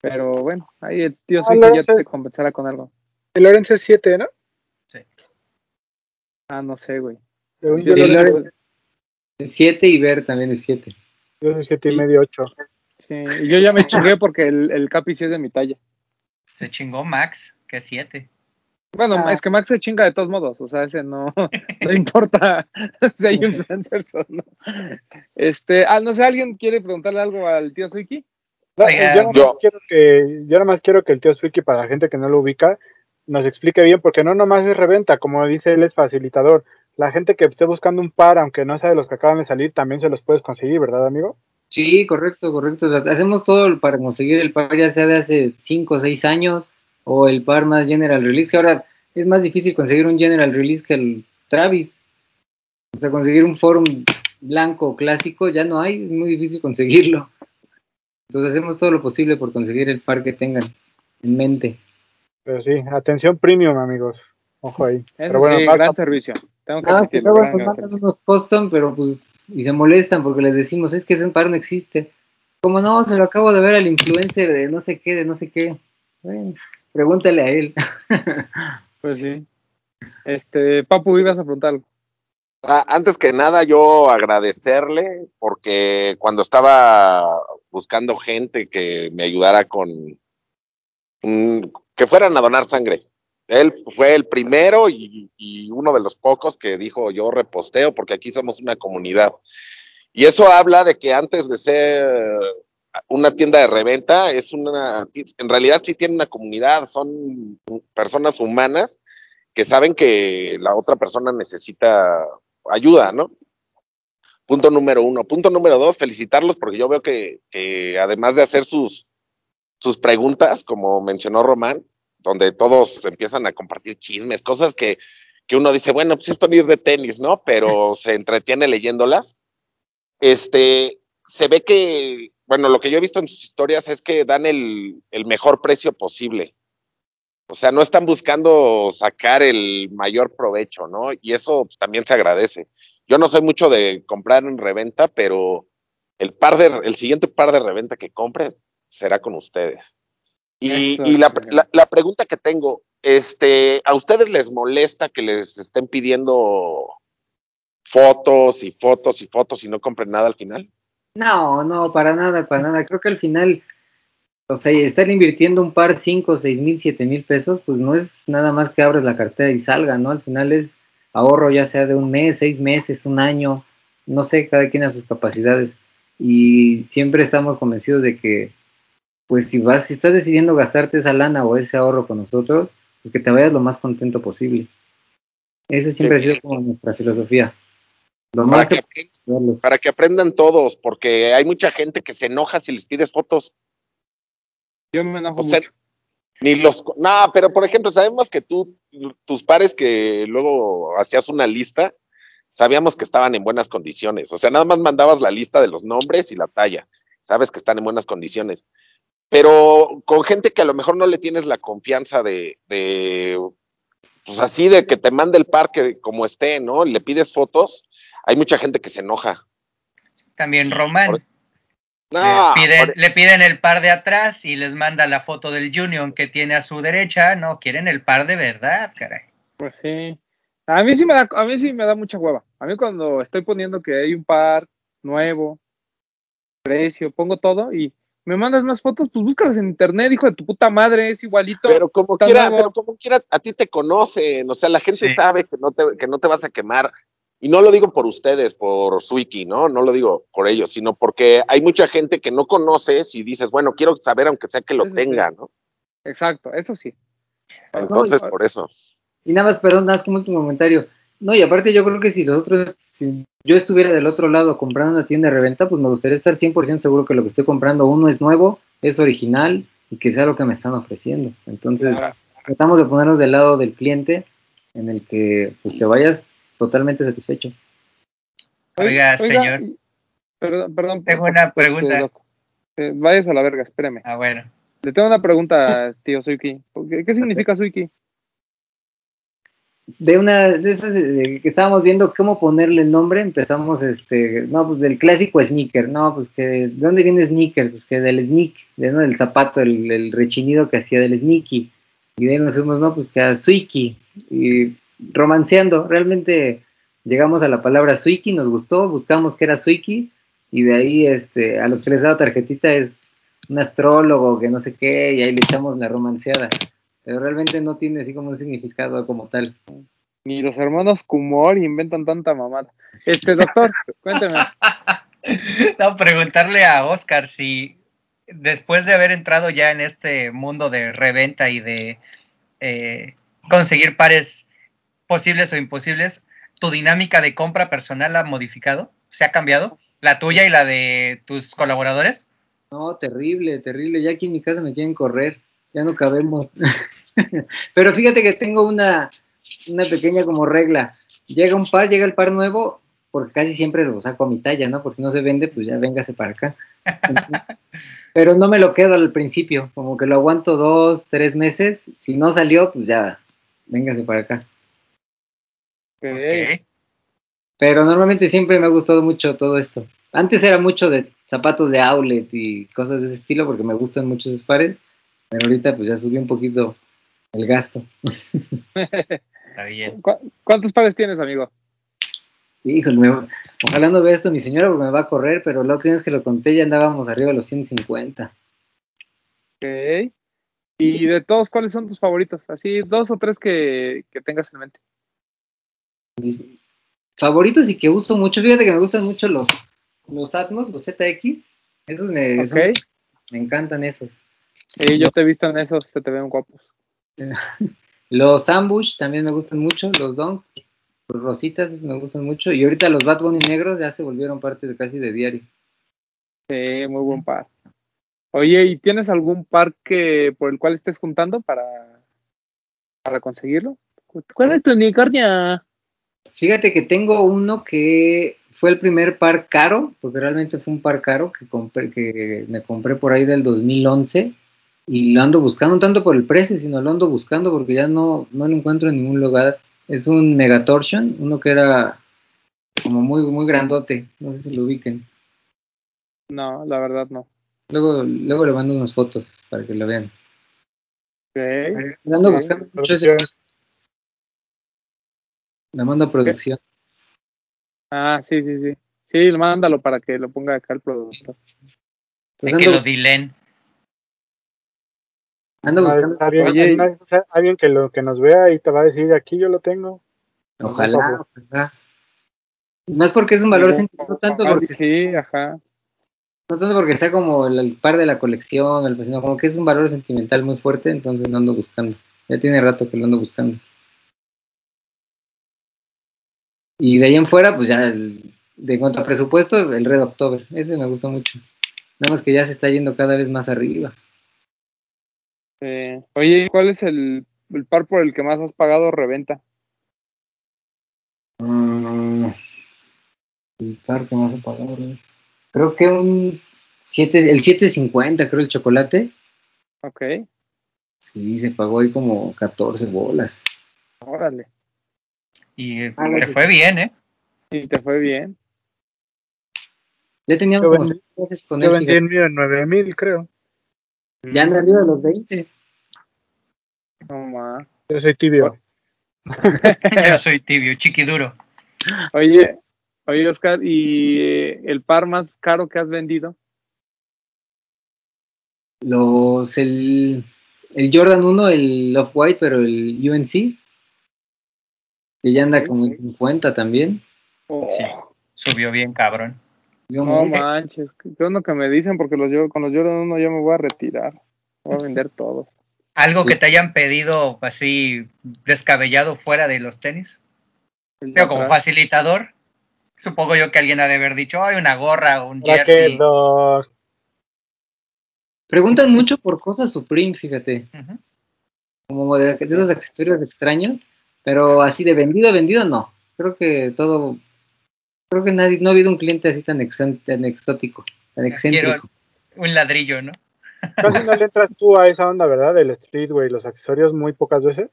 Pero bueno, ahí el tío sí que ya te convencerá con algo. El Lorenz es 7, ¿no? Sí. Ah, no sé, güey. Yo, yo Lorenz es 7 y Bert también es 7. Yo soy 7 y medio, 8. Sí, y yo ya me chingué porque el, el Capi sí es de mi talla. Se chingó Max, que es 7. Bueno, ah. es que Max se chinga de todos modos, o sea, ese no, no importa si hay influencers o no. Este, ah, no sé, ¿alguien quiere preguntarle algo al tío Suiki? No, yo, yo. Quiero que, yo nada más quiero que el tío Suiki, para la gente que no lo ubica, nos explique bien, porque no nomás es reventa, como dice él, es facilitador. La gente que esté buscando un par, aunque no sea de los que acaban de salir, también se los puedes conseguir, ¿verdad, amigo? Sí, correcto, correcto. O sea, hacemos todo para conseguir el par, ya sea de hace 5 o 6 años, o el par más General Release, que ahora es más difícil conseguir un General Release que el Travis. O sea, conseguir un Forum blanco clásico ya no hay, es muy difícil conseguirlo. Entonces hacemos todo lo posible por conseguir el par que tengan en mente. Pero sí, atención premium, amigos. Ojo ahí. Eso Pero bueno, sí, gran servicio. Tengo que Nada, que admitirlo, luego nos mandan unos custom, pero pues, y se molestan porque les decimos, es que ese par no existe. Como no, se lo acabo de ver al influencer de no sé qué, de no sé qué. Bueno, pregúntale a él. Pues sí. Este, Papu, ibas a preguntar algo. Ah, antes que nada, yo agradecerle porque cuando estaba buscando gente que me ayudara con que fueran a donar sangre, él fue el primero y, y uno de los pocos que dijo yo reposteo porque aquí somos una comunidad. Y eso habla de que antes de ser una tienda de reventa, es una, en realidad sí tiene una comunidad, son personas humanas que saben que la otra persona necesita ayuda, ¿no? Punto número uno. Punto número dos, felicitarlos porque yo veo que, que además de hacer sus, sus preguntas, como mencionó Román, donde todos empiezan a compartir chismes, cosas que, que uno dice, bueno, pues esto ni es de tenis, ¿no? Pero se entretiene leyéndolas. Este, se ve que, bueno, lo que yo he visto en sus historias es que dan el, el mejor precio posible. O sea, no están buscando sacar el mayor provecho, ¿no? Y eso pues, también se agradece. Yo no soy mucho de comprar en reventa, pero el par de, el siguiente par de reventa que compre será con ustedes. Y, Eso, y la, la, la pregunta que tengo, este, ¿a ustedes les molesta que les estén pidiendo fotos y fotos y fotos y no compren nada al final? No, no, para nada, para nada. Creo que al final, o sea, estar invirtiendo un par 5, 6 mil, 7 mil pesos, pues no es nada más que abres la cartera y salga, ¿no? Al final es ahorro ya sea de un mes, seis meses, un año, no sé, cada quien a sus capacidades. Y siempre estamos convencidos de que, pues si vas, si estás decidiendo gastarte esa lana o ese ahorro con nosotros, pues que te vayas lo más contento posible. Ese siempre Sí. ha sido como nuestra filosofía. Lo Para más que, que aprendan, para que aprendan todos, porque hay mucha gente que se enoja si les pides fotos. Yo me enojo O sea, mucho. Ni los. No, pero por ejemplo, sabemos que tú, tus pares que luego hacías una lista, sabíamos que estaban en buenas condiciones. O sea, nada más mandabas la lista de los nombres y la talla. Sabes que están en buenas condiciones. Pero con gente que a lo mejor no le tienes la confianza de, de pues así, de que te mande el par que como esté, ¿no? Le pides fotos, hay mucha gente que se enoja. También Román. No, piden- por- le piden el par de atrás y les manda la foto del Junior que tiene a su derecha. No, quieren el par de verdad, caray. Pues sí. A mí sí me da, a mí sí me da mucha hueva. A mí cuando estoy poniendo que hay un par nuevo, precio, pongo todo y me mandas más fotos, pues búscalas en internet, hijo de tu puta madre, es igualito. pero como quiera, nuevo. pero como quiera, a ti te conocen, o sea, la gente Sí. sabe que no, te, que no te vas a quemar. Y no lo digo por ustedes, por Swiki, ¿no? No lo digo por ellos, sino porque hay mucha gente que no conoces y dices, bueno, quiero saber aunque sea que lo sí, tenga, ¿no? Exacto, eso sí. Entonces, No, por eso. Y nada más, perdón, nada más como último comentario. No, y aparte yo creo que si nosotros, si yo estuviera del otro lado comprando una tienda de reventa, pues me gustaría estar 100% seguro que lo que estoy comprando, uno, es nuevo, es original y que sea lo que me están ofreciendo. Entonces, Claro. tratamos de ponernos del lado del cliente en el que pues, te vayas totalmente satisfecho. Oiga, señor. y- Perdón, perdón. Tengo por- una pregunta. Eh, Váyase a la verga, espéreme. Ah, bueno. Le tengo una pregunta, tío Suiki. ¿Qué, qué significa Suiki? De una, de esas de- de que estábamos viendo cómo ponerle el nombre, empezamos, este, no, pues del clásico sneaker, no, pues que, ¿de dónde viene sneaker? Pues que del sneak, de, ¿no? del zapato, el, el rechinido que hacía del sneaky. Y de ahí nos fuimos, no, pues que a Suiki. Y romanceando, realmente llegamos a la palabra Suiki, nos gustó, buscamos que era Suiki, y de ahí, este, a los que les daba tarjetita es un astrólogo, que no sé qué, y ahí le echamos la romanceada. Pero realmente no tiene así como un significado como tal. Ni los hermanos Kumor inventan tanta mamada. Este, doctor, cuénteme. No, preguntarle a Oscar si después de haber entrado ya en este mundo de reventa y de eh, conseguir pares posibles o imposibles, ¿tu dinámica de compra personal ha modificado? ¿Se ha cambiado? ¿La tuya y la de tus colaboradores? No, terrible, terrible. Ya aquí en mi casa me quieren correr. Ya no cabemos. Pero fíjate que tengo una, una pequeña como regla. Llega un par, llega el par nuevo, porque casi siempre lo saco a mi talla, ¿no? Por si no se vende, pues ya véngase para acá. Pero no me lo quedo al principio, como que lo aguanto dos, tres meses. Si no salió, pues ya, véngase para acá. Pero normalmente siempre me ha gustado mucho todo esto. Antes era mucho de zapatos de outlet y cosas de ese estilo porque me gustan mucho esos pares. Pero ahorita pues ya subió un poquito el gasto. Está bien. ¿Cu- ¿Cuántos pares tienes, amigo? Híjole, me- ojalá no vea esto mi señora porque me va a correr, pero la última vez que lo conté ya andábamos arriba de los 150. Ok. Y de todos, ¿cuáles son tus favoritos? Así, dos o tres que, que tengas en mente. Mis favoritos y que uso mucho, fíjate que me gustan mucho los, los Atmos, los ZX. Esos me, son- me encantan esos. Sí, yo te he visto en esos, se te ven guapos. Los Ambush también me gustan mucho, los Dunk, los Rositas esos me gustan mucho. Y ahorita los Bad Bunny negros ya se volvieron parte de casi de diario. Sí, muy buen par. Oye, ¿y tienes algún par que, por el cual estés juntando para, para conseguirlo? ¿Cuál es tu unicornio? Fíjate que tengo uno que fue el primer par caro, porque realmente fue un par caro que, compré, que me compré por ahí del 2011 y lo ando buscando, no tanto por el precio, sino lo ando buscando porque ya no, no lo encuentro en ningún lugar. Es un Megatorsion, uno que era como muy, muy grandote, no sé si lo ubiquen. No, la verdad no. Luego, luego le mando unas fotos para que lo vean. Ok. Lo ando buscando mucho ese Producción. par. Le mando a producción. Ah, sí, sí, sí. Sí, mándalo para que lo ponga acá el productor. Entonces Hay que lo dilen. ando buscando. Oye, alguien que lo que nos vea y te va a decir aquí yo lo tengo. Ojalá, ojalá. Más porque es un valor Digo, sentimental, no tanto ah, porque, Sí, ajá. no tanto porque sea como el, el par de la colección, el, sino como que es un valor sentimental muy fuerte, entonces lo ando buscando. Ya tiene rato que lo ando buscando. Y de ahí en fuera, pues ya, el- de cuanto a presupuesto, el Red October, ese me gusta mucho. Nada más que ya se está yendo cada vez más arriba. Eh, oye, ¿cuál es el, el par por el que más has pagado reventa? Mm, el par que más he pagado, ¿no? Creo que un 7, el 750, creo el chocolate. Ok, Sí, se pagó ahí como 14 bolas. órale. Y eh, Ah, te fue bien, ¿eh? Sí, te fue bien. Ya teníamos Yo como vendí- seis meses con Yo él. vendí en 9000, creo. Ya anda arriba de los 20. No más. Yo soy tibio. Yo soy tibio, chiquiduro. Oye, oye, Oscar, ¿y eh, el par más caro que has vendido? Los, el, el Jordan 1, el Off-White, pero el UNC, que ya anda como en 50 también. Oh, Sí. Subió bien, cabrón. Yo No me- manches, qué bueno que me dicen porque los yo, con los Jordan 1 ya me voy a retirar. Voy a vender todos. Algo que te hayan pedido así descabellado fuera de los tenis. Digo, como facilitador, supongo yo que alguien ha de haber dicho, hay una gorra o un ¿Para qué jersey. los Preguntan mucho por cosas Supreme, fíjate, como de, de esos accesorios extraños, pero así de vendido, vendido no. Creo que todo, creo que nadie, no ha habido un cliente así tan, exen- tan exótico, tan excéntrico. Quiero un ladrillo, ¿no? Casi no le entras tú a esa onda, ¿verdad? Del streetwear y los accesorios muy pocas veces.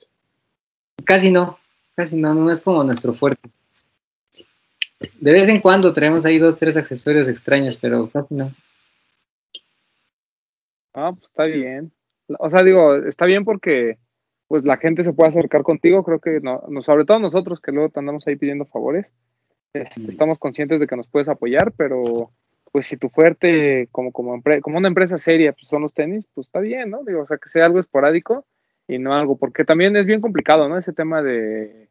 Casi no, casi no, no es como nuestro fuerte. De vez en cuando traemos ahí dos, tres accesorios extraños, pero casi no. Ah, pues está bien. O sea, digo, está bien porque pues la gente se puede acercar contigo, creo que no, no- sobre todo nosotros que luego te andamos ahí pidiendo favores, este, Mm. estamos conscientes de que nos puedes apoyar, pero pues si tu fuerte como, como, como una empresa seria pues son los tenis, pues está bien, ¿no? Digo, o sea, que sea algo esporádico y no algo, porque también es bien complicado, ¿no? Ese tema de...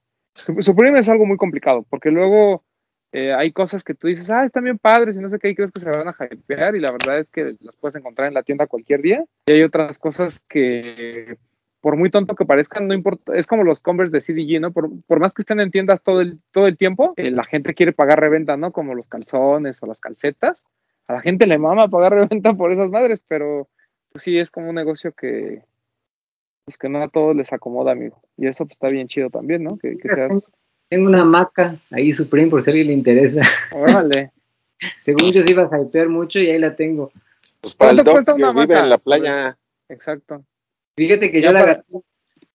Supreme es algo muy complicado, porque luego eh, hay cosas que tú dices, ah, están bien padres y no sé qué, y crees que se van a hypear, y la verdad es que las puedes encontrar en la tienda cualquier día. Y hay otras cosas que por muy tonto que parezcan, no importa, es como los Converse de CDG, ¿no? Por, por más que estén en tiendas todo el, todo el tiempo, eh, la gente quiere pagar reventa, ¿no? Como los calzones o las calcetas. A la gente le mama pagar reventa por esas madres, pero pues sí es como un negocio que, pues que no a todos les acomoda, amigo. Y eso pues, está bien chido también, ¿no? Que, que seas... Tengo una maca ahí Supreme por si a alguien le interesa. Órale. Según yo se iba a hypear mucho y ahí la tengo. Pues para ¿Cuánto cuesta que una vive maca? en la playa. Exacto. Fíjate que Ya yo la agarré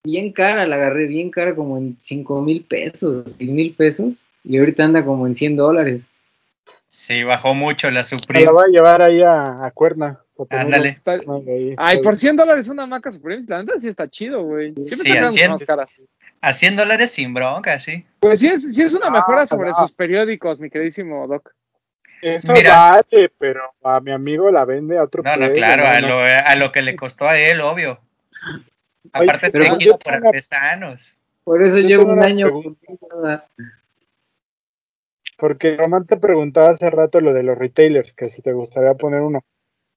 bien cara, la agarré bien cara, como en 5 mil pesos, 6 mil pesos, y ahorita anda como en 100 dólares. Sí, bajó mucho la Me Supreme. la voy a llevar ahí a, a Cuerna. Ándale. Está-. Ay, por 100 dólares una maca Supreme, la neta sí está chido, güey. Siempre Sí, a 100. más caras. A 100 dólares sin bronca, sí. Pues sí es, sí es una Ah, mejora sobre no. sus periódicos, mi queridísimo Doc. Eso Mira. vale, pero a mi amigo la vende a otro No, no, claro, a lo, a lo que le costó a él, obvio. Aparte yo tejido por artesanos. Por eso Yo llevo un año. pregunta. Porque Román te preguntaba hace rato lo de los retailers, que si te gustaría poner uno.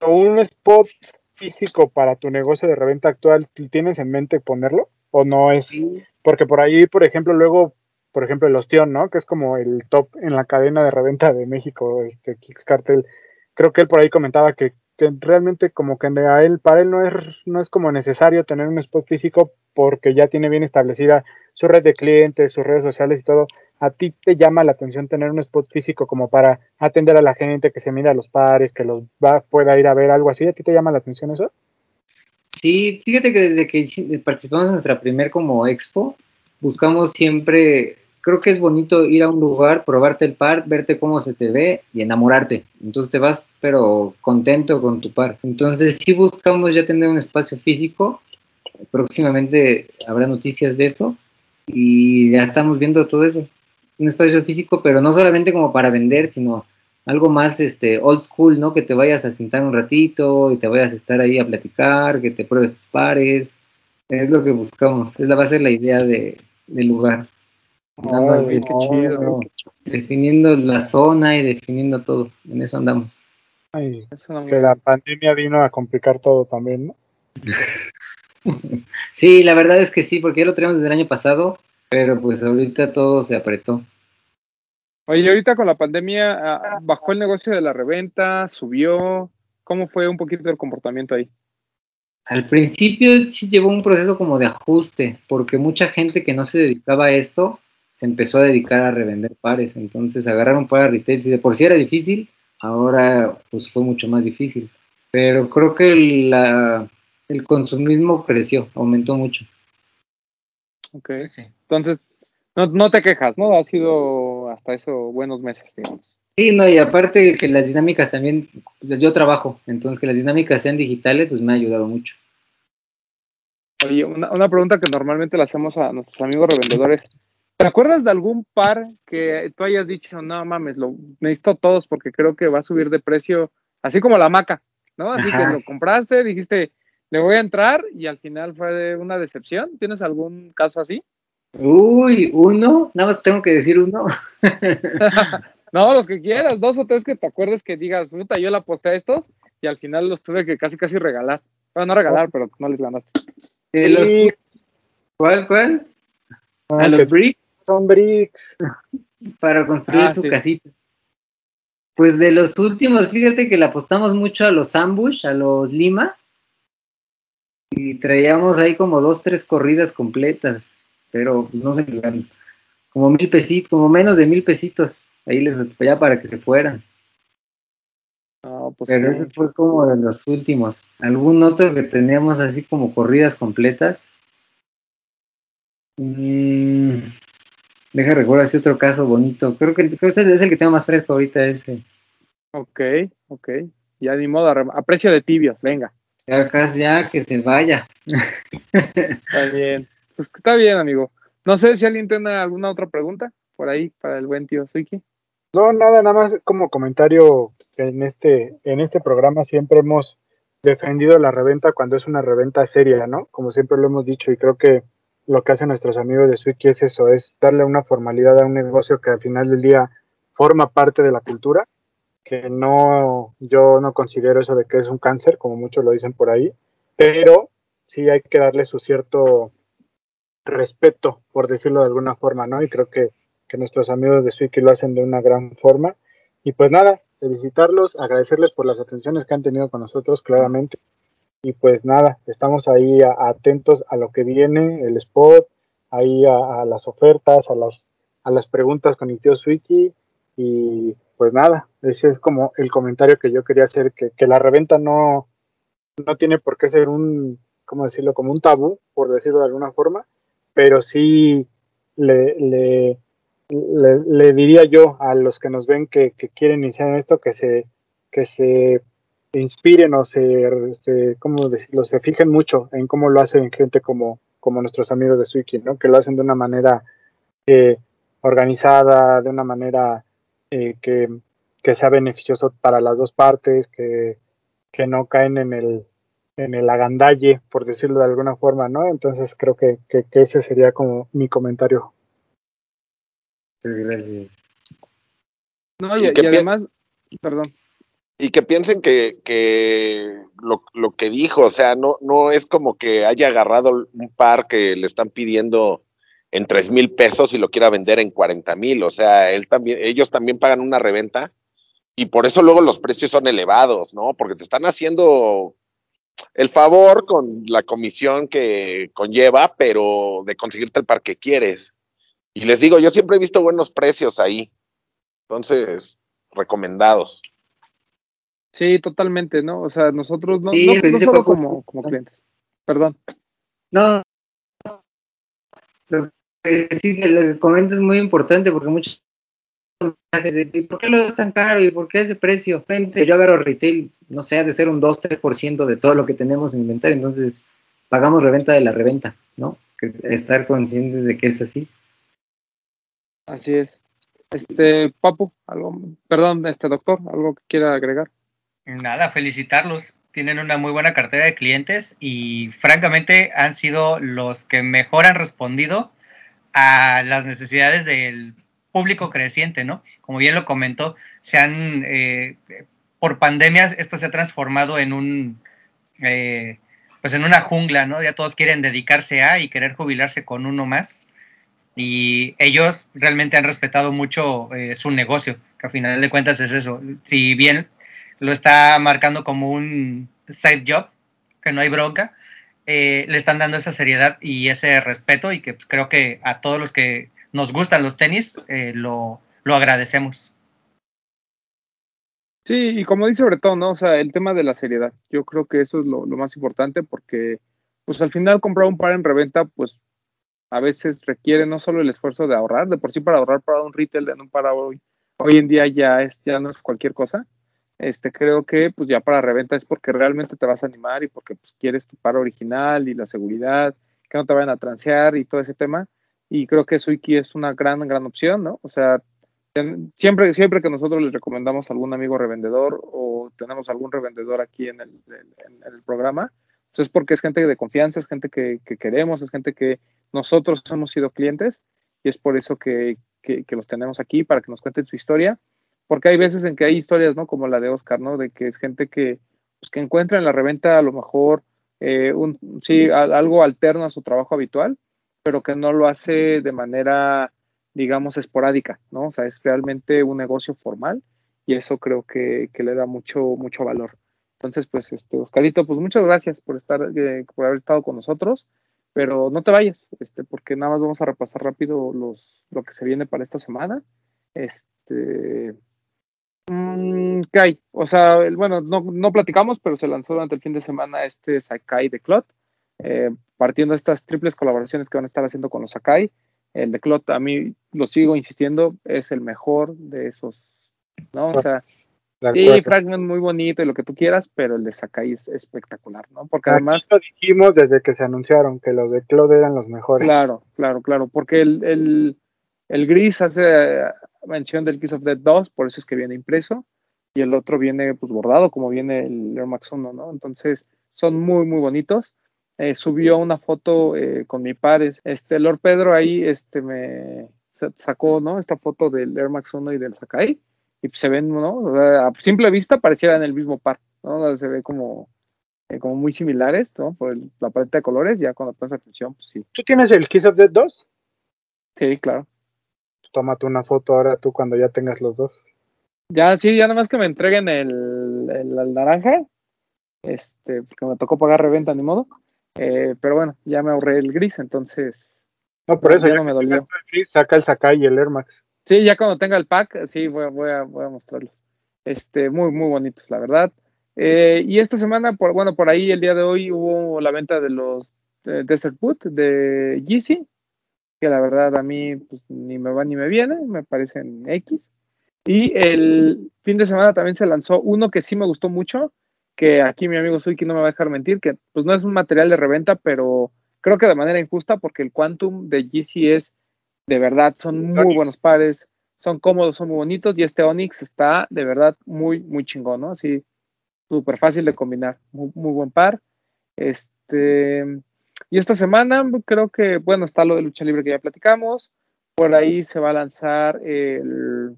¿Un spot físico para tu negocio de reventa actual, ¿tienes en mente ponerlo? ¿O no es? Porque por ahí, por ejemplo, luego, por ejemplo, el Ostión, ¿no? Que es como el top en la cadena de reventa de México, este Kix Cartel. Creo que él por ahí comentaba que, que realmente como que a él, para él no es, no es como necesario tener un spot físico porque ya tiene bien establecida su red de clientes, sus redes sociales y todo. ¿A ti te llama la atención tener un spot físico como para atender a la gente, que se mira a los pares, que los va, pueda ir a ver algo así? ¿A ti te llama la atención eso? Sí, fíjate que desde que participamos en nuestra primer como expo, buscamos siempre, creo que es bonito ir a un lugar, probarte el par, verte cómo se te ve y enamorarte. Entonces te vas, pero contento con tu par. Entonces sí buscamos ya tener un espacio físico. Próximamente habrá noticias de eso y ya estamos viendo todo eso. Un espacio físico, pero no solamente como para vender, sino algo más este old school, ¿no? Que te vayas a sentar un ratito y te vayas a estar ahí a platicar, que te pruebes tus pares. Es lo que buscamos, es la va a ser la idea de, del lugar. Nada más qué chido. definiendo la zona y definiendo todo. En eso andamos. Ay, Eso no me- que la pandemia vino a complicar todo también, ¿no? Sí, la verdad es que sí, porque ya lo teníamos desde el año pasado, pero pues ahorita todo se apretó. Oye, ahorita con la pandemia, ¿bajó el negocio de la reventa? ¿Subió? ¿Cómo fue un poquito el comportamiento ahí? Al principio sí llevó un proceso como de ajuste, porque mucha gente que no se dedicaba a esto se empezó a dedicar a revender pares, entonces agarraron para retail, si de por sí era difícil, ahora pues fue mucho más difícil. Pero creo que la- el consumismo creció, aumentó mucho. Ok. Sí. Entonces, no, no te quejas, ¿no? Ha sido hasta eso buenos meses, digamos. Sí, no, y aparte que las dinámicas también, yo trabajo, entonces que las dinámicas sean digitales, pues me ha ayudado mucho. Oye, una, una pregunta que normalmente le hacemos a nuestros amigos revendedores. ¿Te acuerdas de algún par que tú hayas dicho, no mames, lo necesito todos porque creo que va a subir de precio, así como la maca, ¿no? Así Ajá. que lo compraste, dijiste, le voy a entrar y al final fue una decepción. ¿Tienes algún caso así? Uy, uno, nada más tengo que decir uno. No, los que quieras, dos o tres que te acuerdes que digas, puta, yo le aposté a estos y al final los tuve que casi casi regalar. Bueno, no regalar, pero no les ganaste. De los- ¿Cuál, cuál? ah, A que los bricks son bricks. para construir Ah, su sí. casita. Pues de los últimos, fíjate que le apostamos mucho a los ambush, a los lima. Y traíamos ahí como dos, tres corridas completas. Pero pues, no se les ganó. Como mil pesitos, como menos de mil pesitos. Ahí les ya para que se fueran. No, pues Pero sí. ese fue como de los últimos. ¿Algún otro que teníamos así como corridas completas? Mm, deja recuerdo así otro caso bonito. Creo que, creo que es el que tengo más fresco ahorita ese. Ok, ok. Ya ni modo, a, precio de tibios, venga. Ya casi ya que se vaya. Está bien. Pues está bien, amigo. No sé si alguien tiene alguna otra pregunta por ahí para el buen tío Suiki. No, nada, nada más como comentario en este, en este programa siempre hemos defendido la reventa cuando es una reventa seria, ¿no? Como siempre lo hemos dicho y creo que lo que hacen nuestros amigos de Swiki es eso, es darle una formalidad a un negocio que al final del día forma parte de la cultura, que no, yo no considero eso de que es un cáncer, como muchos lo dicen por ahí, pero sí hay que darle su cierto respeto, por decirlo de alguna forma, ¿no? Y creo que, que nuestros amigos de Swiki lo hacen de una gran forma. Y pues nada, felicitarlos, agradecerles por las atenciones que han tenido con nosotros, claramente. Y pues nada, estamos ahí atentos a lo que viene, el spot, ahí a, las ofertas, a las, a las preguntas con el tío Swiki. Y pues nada, ese es como el comentario que yo quería hacer, que, que la reventa no, no tiene por qué ser un, ¿cómo decirlo?, como un tabú, por decirlo de alguna forma, pero sí le, le, le, diría yo a los que nos ven que, que quieren iniciar esto, que se, que se inspiren o se, se, ¿cómo decirlo?, se fijen mucho en cómo lo hacen gente como, como nuestros amigos de Swiki, ¿no?, que lo hacen de una manera eh, organizada, de una manera eh, que, que sea beneficioso para las dos partes, que, que no caen en el, en el agandalle, por decirlo de alguna forma, ¿no? Entonces creo que, que, que ese sería como mi comentario. Gracias. No, ¿Y además, perdón, y que piensen que, que lo, lo que dijo, o sea, no, no es como que haya agarrado un par que le están pidiendo en tres mil pesos y lo quiera vender en 40 mil, o sea, él también, ellos también pagan una reventa y por eso luego los precios son elevados, ¿no? Porque te están haciendo el favor con la comisión que conlleva, pero de conseguirte el par que quieres. Y les digo, yo siempre he visto buenos precios ahí. Entonces, recomendados. Sí, totalmente, ¿no? O sea, nosotros no, Sí, no, lo que no solo como, como clientes. Perdón. No, lo que sí lo que comentas es muy importante porque muchos ¿y por qué lo das tan caro? ¿Y por qué ese precio? Gente, yo agarro retail, no sé, ha de ser un 2-3% de todo lo que tenemos en inventario, entonces pagamos reventa de la reventa, ¿no? Estar conscientes de que es así. Así es. Este, Papu, algo, perdón, este doctor, algo que quiera agregar. Nada, felicitarlos. Tienen una muy buena cartera de clientes y francamente han sido los que mejor han respondido a las necesidades del público creciente, ¿no? Como bien lo comentó, se han, eh, por pandemias, esto se ha transformado en un, eh, pues en una jungla, ¿no? Ya todos quieren dedicarse a y querer jubilarse con uno más. Y ellos realmente han respetado mucho eh, su negocio, que a final de cuentas es eso. Si bien lo está marcando como un side job, que no hay bronca, eh, le están dando esa seriedad y ese respeto y que pues, creo que a todos los que nos gustan los tenis eh, lo, lo agradecemos. Sí, y como dice Bretón, ¿no? O sea, el tema de la seriedad. Yo creo que eso es lo, lo más importante porque, pues al final comprar un par en reventa, pues a veces requiere no solo el esfuerzo de ahorrar, de por sí para ahorrar para un retail en un para hoy, hoy en día ya es, ya no es cualquier cosa. Este, creo que pues ya para reventa es porque realmente te vas a animar y porque pues quieres tu par original y la seguridad, que no te vayan a transear y todo ese tema. Y creo que Suiki es una gran, gran opción, ¿no? O sea, siempre, siempre que nosotros les recomendamos a algún amigo revendedor o tenemos algún revendedor aquí en el, programa, pues es porque es gente de confianza, es gente que, que queremos, es gente que nosotros hemos sido clientes y es por eso que, que, que, los tenemos aquí para que nos cuenten su historia, porque hay veces en que hay historias, ¿no? Como la de Oscar, ¿no? De que es gente que, pues, que encuentra en la reventa a lo mejor eh, un, sí, a, algo alterno a su trabajo habitual, pero que no lo hace de manera, digamos, esporádica, ¿no? O sea, es realmente un negocio formal y eso creo que, que le da mucho, mucho valor. Entonces, pues, este, Oscarito, pues muchas gracias por estar, eh, por haber estado con nosotros pero no te vayas, este, porque nada más vamos a repasar rápido los, lo que se viene para esta semana. Este, ¿qué hay? O sea, el, bueno, no, no, platicamos, pero se lanzó durante el fin de semana este Sakai de Clot, eh, partiendo de estas triples colaboraciones que van a estar haciendo con los Sakai. El de Clot, a mí lo sigo insistiendo, es el mejor de esos, ¿no? O sea, Sí, Fragment muy bonito y lo que tú quieras, pero el de Sakai es espectacular, ¿no? Porque además. Aquí lo dijimos desde que se anunciaron que los de Claude eran los mejores. Claro, claro, claro. Porque el, el, el gris hace mención del Kiss of Death 2, por eso es que viene impreso. Y el otro viene pues bordado, como viene el Air Max 1, ¿no? Entonces, son muy, muy bonitos. Eh, subió una foto eh, con mi pares. Este, Lord Pedro ahí este, me sacó, ¿no? Esta foto del Air Max 1 y del Sakai y pues se ven, ¿no? O sea, a simple vista parecieran el mismo par, ¿no? Se ve como, eh, como muy similares, ¿no? Por el- la paleta de colores, ya cuando pones atención, pues sí. ¿Tú tienes el Kiss of Death 2? Sí, claro. Tómate una foto ahora tú cuando ya tengas los dos. Ya, sí, ya nada más que me entreguen el, el, el naranja, este, porque me tocó pagar reventa, ni modo. Eh, pero bueno, ya me ahorré el gris, entonces No, por eso ya ya no me dolió. el gris, saca el Sakai y el Air Max. Sí, ya cuando tenga el pack, sí, voy, a- voy, a, voy a mostrarlos. Este, muy, muy bonitos, la verdad. Eh, y esta semana, por, bueno, por ahí el día de hoy hubo la venta de los Desert Boot de Yeezy, que la verdad a mí pues, ni me va ni me viene, me parecen X. Y el fin de semana también se lanzó uno que sí me gustó mucho, que aquí mi amigo Suiki no me va a dejar mentir, que pues no es un material de reventa, pero creo que de manera injusta, porque el Quantum de Yeezy es de verdad, son muy buenos pares, son cómodos, son muy bonitos, y este Onyx está de verdad muy, muy chingón, ¿no? Así, súper fácil de combinar, muy, muy buen par. Este, y esta semana creo que, bueno, está lo de lucha libre que ya platicamos, por ahí se va a lanzar el,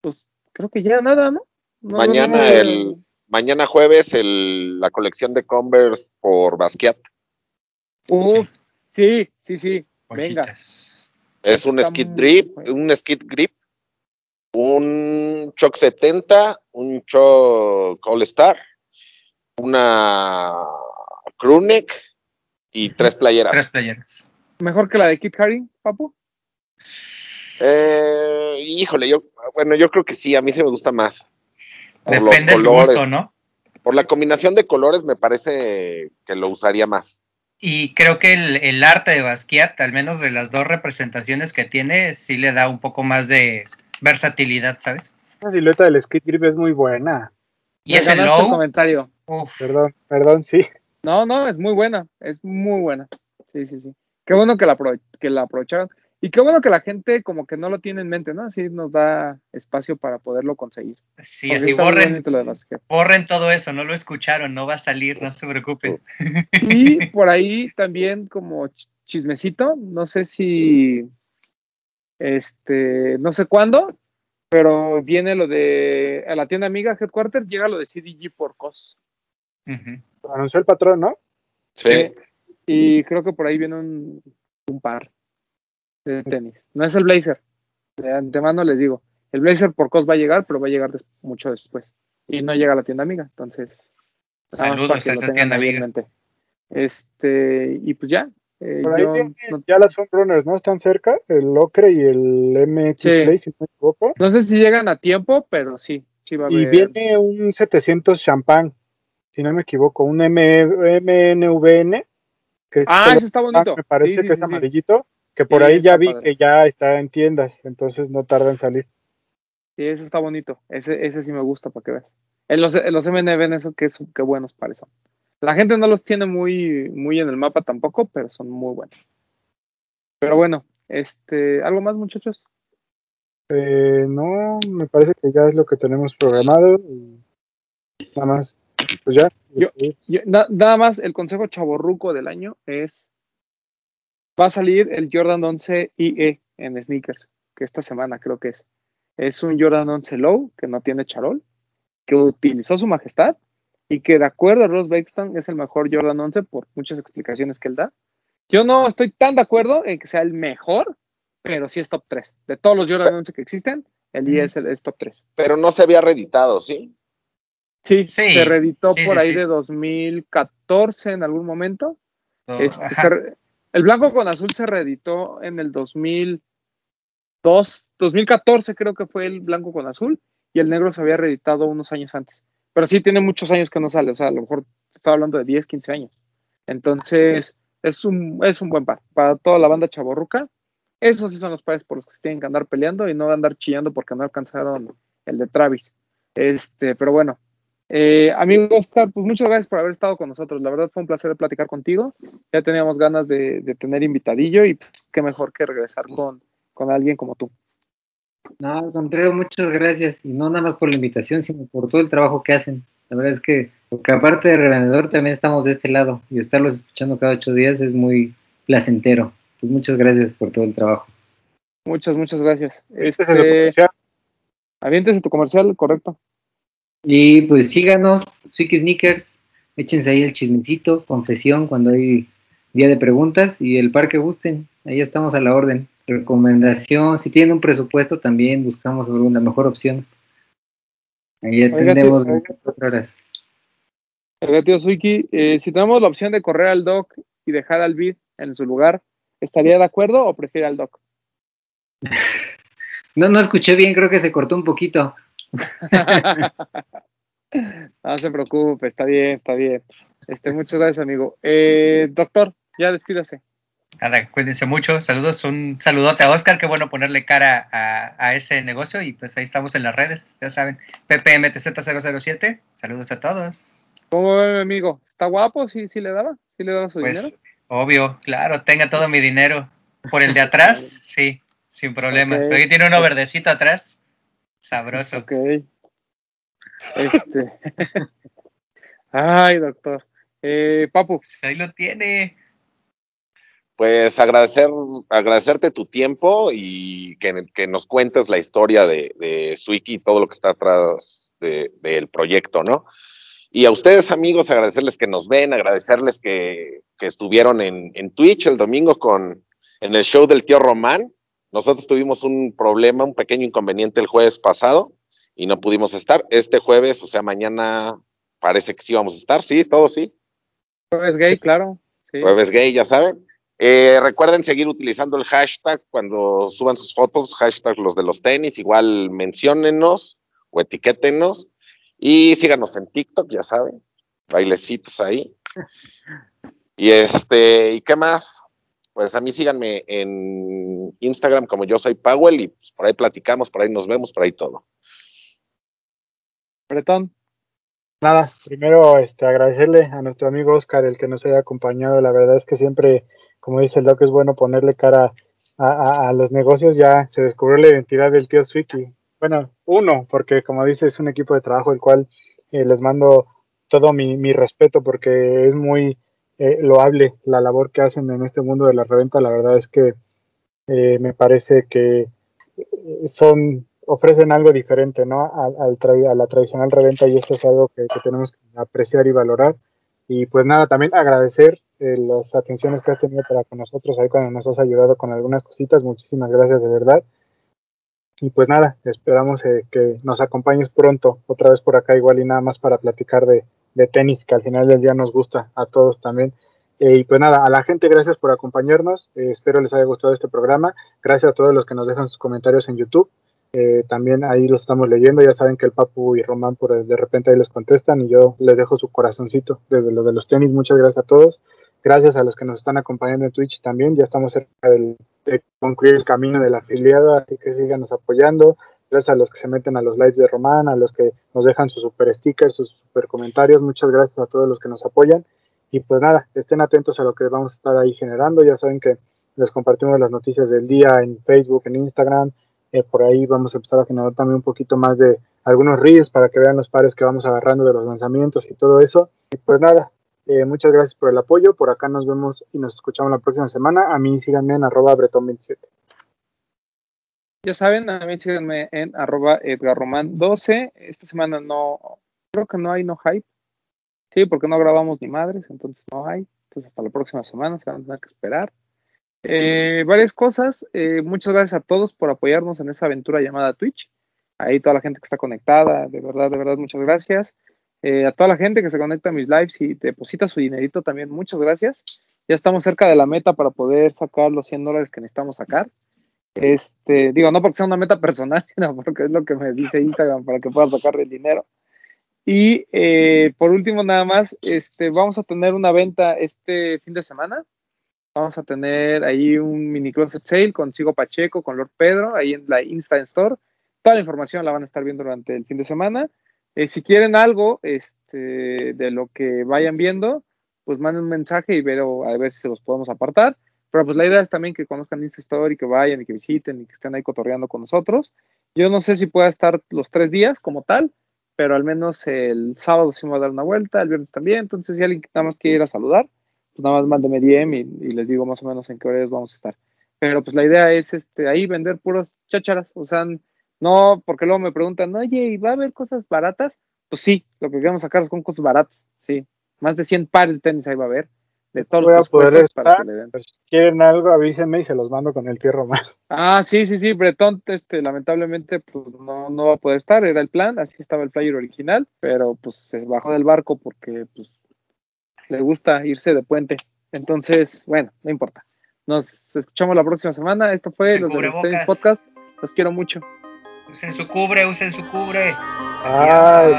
pues creo que ya nada, ¿no? Mañana no sé. el- Mañana jueves el, la colección de Converse por Basquiat. Uf, sí, sí, sí, venga. Es un skid grip, un skid grip, un Choc 70, un Choc All Star, una crewneck y tres playeras. Tres playeras. Mejor que la de Kit Haring, papu. Eh, híjole, yo, bueno, yo creo que sí, a mí sí me gusta más. Por los Depende del gusto, ¿no? Por la combinación de colores me parece que lo usaría más. Y creo que el, el arte de Basquiat, al menos de las dos representaciones que tiene, sí le da un poco más de versatilidad, ¿sabes? La silueta del Skid Grip es muy buena. Y Me ese low, comentario. uf, Perdón, perdón, sí. No, no, es muy buena, es muy buena. Sí, sí, sí. Qué bueno que la, apro- que la aprovecharon. Y qué bueno que la gente como que no lo tiene en mente, ¿no? Así nos da espacio para poderlo conseguir. sí, Porque así borren, borren todo eso, no lo escucharon, no va a salir, no se preocupen. Y por ahí también como ch- chismecito, no sé si, este, no sé cuándo, pero viene lo de, a la tienda amiga Headquarter, llega lo de CDG por COS. Ujú. Lo anunció el patrón, ¿no? Sí. Y creo que por ahí viene un, un par de tenis. No es el Blazer. De antemano les digo. El Blazer por COS va a llegar, pero va a llegar des- mucho después. Y no llega a la tienda amiga. Entonces, Saludos a lo esa tienda amiga. mente. Este, y pues ya. eh, Por ahí yo no, ya las Runners, ¿no? Están cerca, el Ocre y el MX Sí. Play, si no me equivoco. no sé si llegan a tiempo, pero sí, sí va a Y haber. viene un 700 champán, si no me equivoco, un M MNVN. Que Ah, ese está bonito. Me parece Sí, sí, que es sí, amarillito, que por ahí ya vi padre. que ya está en tiendas, entonces no tarda en salir. Sí, ese está bonito. Ese, ese sí me gusta para que veas. En los, en los MNB, eso que, es- que buenos parecen. La gente no los tiene muy, muy en el mapa tampoco, pero son muy buenos. Pero bueno, este, ¿algo más, muchachos? Eh, no, me parece que ya es lo que tenemos programado. y nada más, pues ya. Yo- Yo- na- nada más, el consejo chaborruco del año es: va a salir el Jordan 11 IE en sneakers, que esta semana creo que es. Es un Jordan 11 Low que no tiene charol, que utilizó su majestad y que, de acuerdo a Ross Bexton, es el mejor Jordan 11 por muchas explicaciones que él da. Yo no estoy tan de acuerdo en que sea el mejor, pero sí es top 3. De todos los Jordan 11 que existen, el IE es, el, es top 3. Pero no se había reeditado, ¿sí? Sí, Sí, se reeditó sí, por sí, ahí de 2014 en algún momento. Este, se re- el blanco con azul se reeditó en el 2002, 2014 creo que fue el blanco con azul y el negro se había reeditado unos años antes. Pero sí tiene muchos años que no sale, o sea, a lo mejor estaba hablando de 10, 15 años. Entonces, es un, es un buen par para toda la banda chaborruca. Esos sí son los pares por los que se tienen que andar peleando y no andar chillando porque no alcanzaron el de Travis. Este, pero bueno, eh, amigo Oscar, pues muchas gracias por haber estado con nosotros. La verdad fue un placer platicar contigo. Ya teníamos ganas de, de tener invitadillo y pues, qué mejor que regresar con, con alguien como tú. No, al contrario, muchas gracias. Y no nada más por la invitación, sino por todo el trabajo que hacen. La verdad es que, porque aparte de revendedor, también estamos de este lado. Y estarlos escuchando cada ocho días es muy placentero. Entonces, muchas gracias por todo el trabajo. Muchas, muchas gracias. Este es el Este, comercial. aviéntese tu comercial, correcto. Y pues síganos, Suiki Sneakers, échense ahí el chismecito, confesión, cuando hay día de preguntas y el par que gusten, ahí estamos a la orden. Recomendación, si tienen un presupuesto también buscamos una mejor opción. Ahí atendemos 24 horas. Oiga, tío Suiki, eh, si tenemos la opción de correr al doc y dejar al bid en su lugar, ¿estaría de acuerdo o prefiere al doc? No, no escuché bien, creo que se cortó un poquito. no se preocupe, está bien, está bien. Este, muchas gracias, amigo. Eh, doctor, ya despídase. Nada, cuídense mucho. Saludos, un saludote a Oscar. Qué bueno ponerle cara a, ese negocio. Y pues ahí estamos en las redes, ya saben. PPMTZ007. Saludos a todos. ¿Cómo mi amigo? ¿Está guapo? ¿Sí, sí le daba? ¿Sí le daba su pues, dinero? Obvio, claro, tenga todo mi dinero. Por el de atrás, sí, sin problema. Pero aquí tiene uno verdecito atrás. Sabroso. Ok. Este. Ay, doctor. Eh, Papu. Pues ahí lo tiene. Pues agradecer, agradecerte tu tiempo y que, nos cuentes la historia de, de Swiki y todo lo que está atrás del proyecto, ¿no? Y a ustedes, amigos, agradecerles que nos ven, agradecerles que, estuvieron en, en, Twitch el domingo con en el show del tío Román. Nosotros tuvimos un problema, un pequeño inconveniente el jueves pasado y no pudimos estar. Este jueves, o sea, mañana parece que sí vamos a estar, sí, todo sí. Jueves gay, claro. Jueves gay, ya saben. Eh, recuerden seguir utilizando el hashtag cuando suban sus fotos, hashtag los de los tenis, igual menciónennos o etiquétenos y síganos en TikTok, ya saben, bailecitos ahí. Y este, ¿y qué más? Pues a mí síganme en Instagram como yo soy Powell y pues, por ahí platicamos, por ahí nos vemos, por ahí todo. Bretón. Nada, primero este, agradecerle a nuestro amigo Oscar el que nos haya acompañado. La verdad es que siempre, como dice el Doc, es bueno ponerle cara a, los negocios. Ya se descubrió la identidad del tío Swiki. Bueno, uno, porque como dice, es un equipo de trabajo el cual eh, les mando todo mi, respeto porque es muy eh, loable la labor que hacen en este mundo de la reventa. La verdad es que eh, me parece que son ofrecen algo diferente, ¿no? A, a la tradicional reventa y esto es algo que, tenemos que apreciar y valorar. Y pues nada, también agradecer eh, las atenciones que has tenido para con nosotros ahí cuando nos has ayudado con algunas cositas. Muchísimas gracias de verdad. Y pues nada, esperamos eh, que nos acompañes pronto otra vez por acá igual y nada más para platicar de, de tenis, que al final del día nos gusta a todos también. Eh, y pues nada, a la gente, gracias por acompañarnos. espero les haya gustado este programa. Gracias a todos los que nos dejan sus comentarios en YouTube. Eh, también ahí lo estamos leyendo, ya saben que el Papu y Román por de repente ahí les contestan y yo les dejo su corazoncito desde los de los tenis. Muchas gracias a todos. Gracias a los que nos están acompañando en Twitch también. Ya estamos cerca de concluir el camino del afiliado, así que síganos apoyando. Gracias a los que se meten a los lives de Román, a los que nos dejan sus super stickers, sus super comentarios. Muchas gracias a todos los que nos apoyan. Y pues nada, estén atentos a lo que vamos a estar ahí generando. Ya saben que les compartimos las noticias del día en Facebook, en Instagram, eh, por ahí vamos a empezar a generar también un poquito más de algunos reels para que vean los pares que vamos agarrando de los lanzamientos y todo eso. Y pues nada, eh, muchas gracias por el apoyo. Por acá nos vemos y nos escuchamos la próxima semana. A mí síganme en arroba bretón27. Ya saben, a mí síganme en arroba edgarroman12. Esta semana no, creo que no hay no hype. Sí, porque no grabamos ni madres, entonces no hay. Entonces hasta la próxima semana se van a tener que esperar. Eh, varias cosas. Eh, muchas gracias a todos por apoyarnos en esa aventura llamada Twitch. Ahí toda la gente que está conectada, de verdad, de verdad, muchas gracias. Eh, a toda la gente que se conecta a mis lives y deposita su dinerito también, muchas gracias. Ya estamos cerca de la meta para poder sacar los 100 dólares que necesitamos sacar. Este, digo, no porque sea una meta personal, sino porque es lo que me dice Instagram para que pueda sacar el dinero. Y por último, nada más, este, vamos a tener una venta este fin de semana Vamos a tener ahí un mini closet sale con Sigo Pacheco, con Lord Pedro, ahí en la Insta Store. Toda la información la van a estar viendo durante el fin de semana. Eh, si quieren algo este, de lo que vayan viendo, pues manden un mensaje y ver, a ver si se los podemos apartar. Pero pues la idea es también que conozcan Insta Store y que vayan y que visiten y que estén ahí cotorreando con nosotros. Yo no sé si pueda estar los tres días como tal, pero al menos el sábado sí me va a dar una vuelta, el viernes también. Entonces, si alguien nada más quiere ir a saludar, pues nada más mándeme DM y, y, les digo más o menos en qué horas vamos a estar. Pero pues la idea es este ahí vender puros chácharas, o sea, no, porque luego me preguntan, oye, ¿y va a haber cosas baratas? Pues sí, lo que queremos sacar son cosas baratas, sí, Más de 100 pares de tenis ahí va a haber. De todos Voy a los poder presupuestos para que le den. Pues, si quieren algo, avísenme y se los mando con el tío Román. Ah, sí, sí, sí, Bretón, este, lamentablemente, pues no, no va a poder estar, era el plan, así estaba el flyer original, pero pues se bajó del barco porque pues le gusta irse de puente. Entonces, bueno, no importa. Nos escuchamos la próxima semana. Esto fue los de. Tenis Podcast. Los quiero mucho. Usen su cubre, usen su cubre. Ay.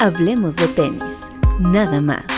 Hablemos de tenis, nada más.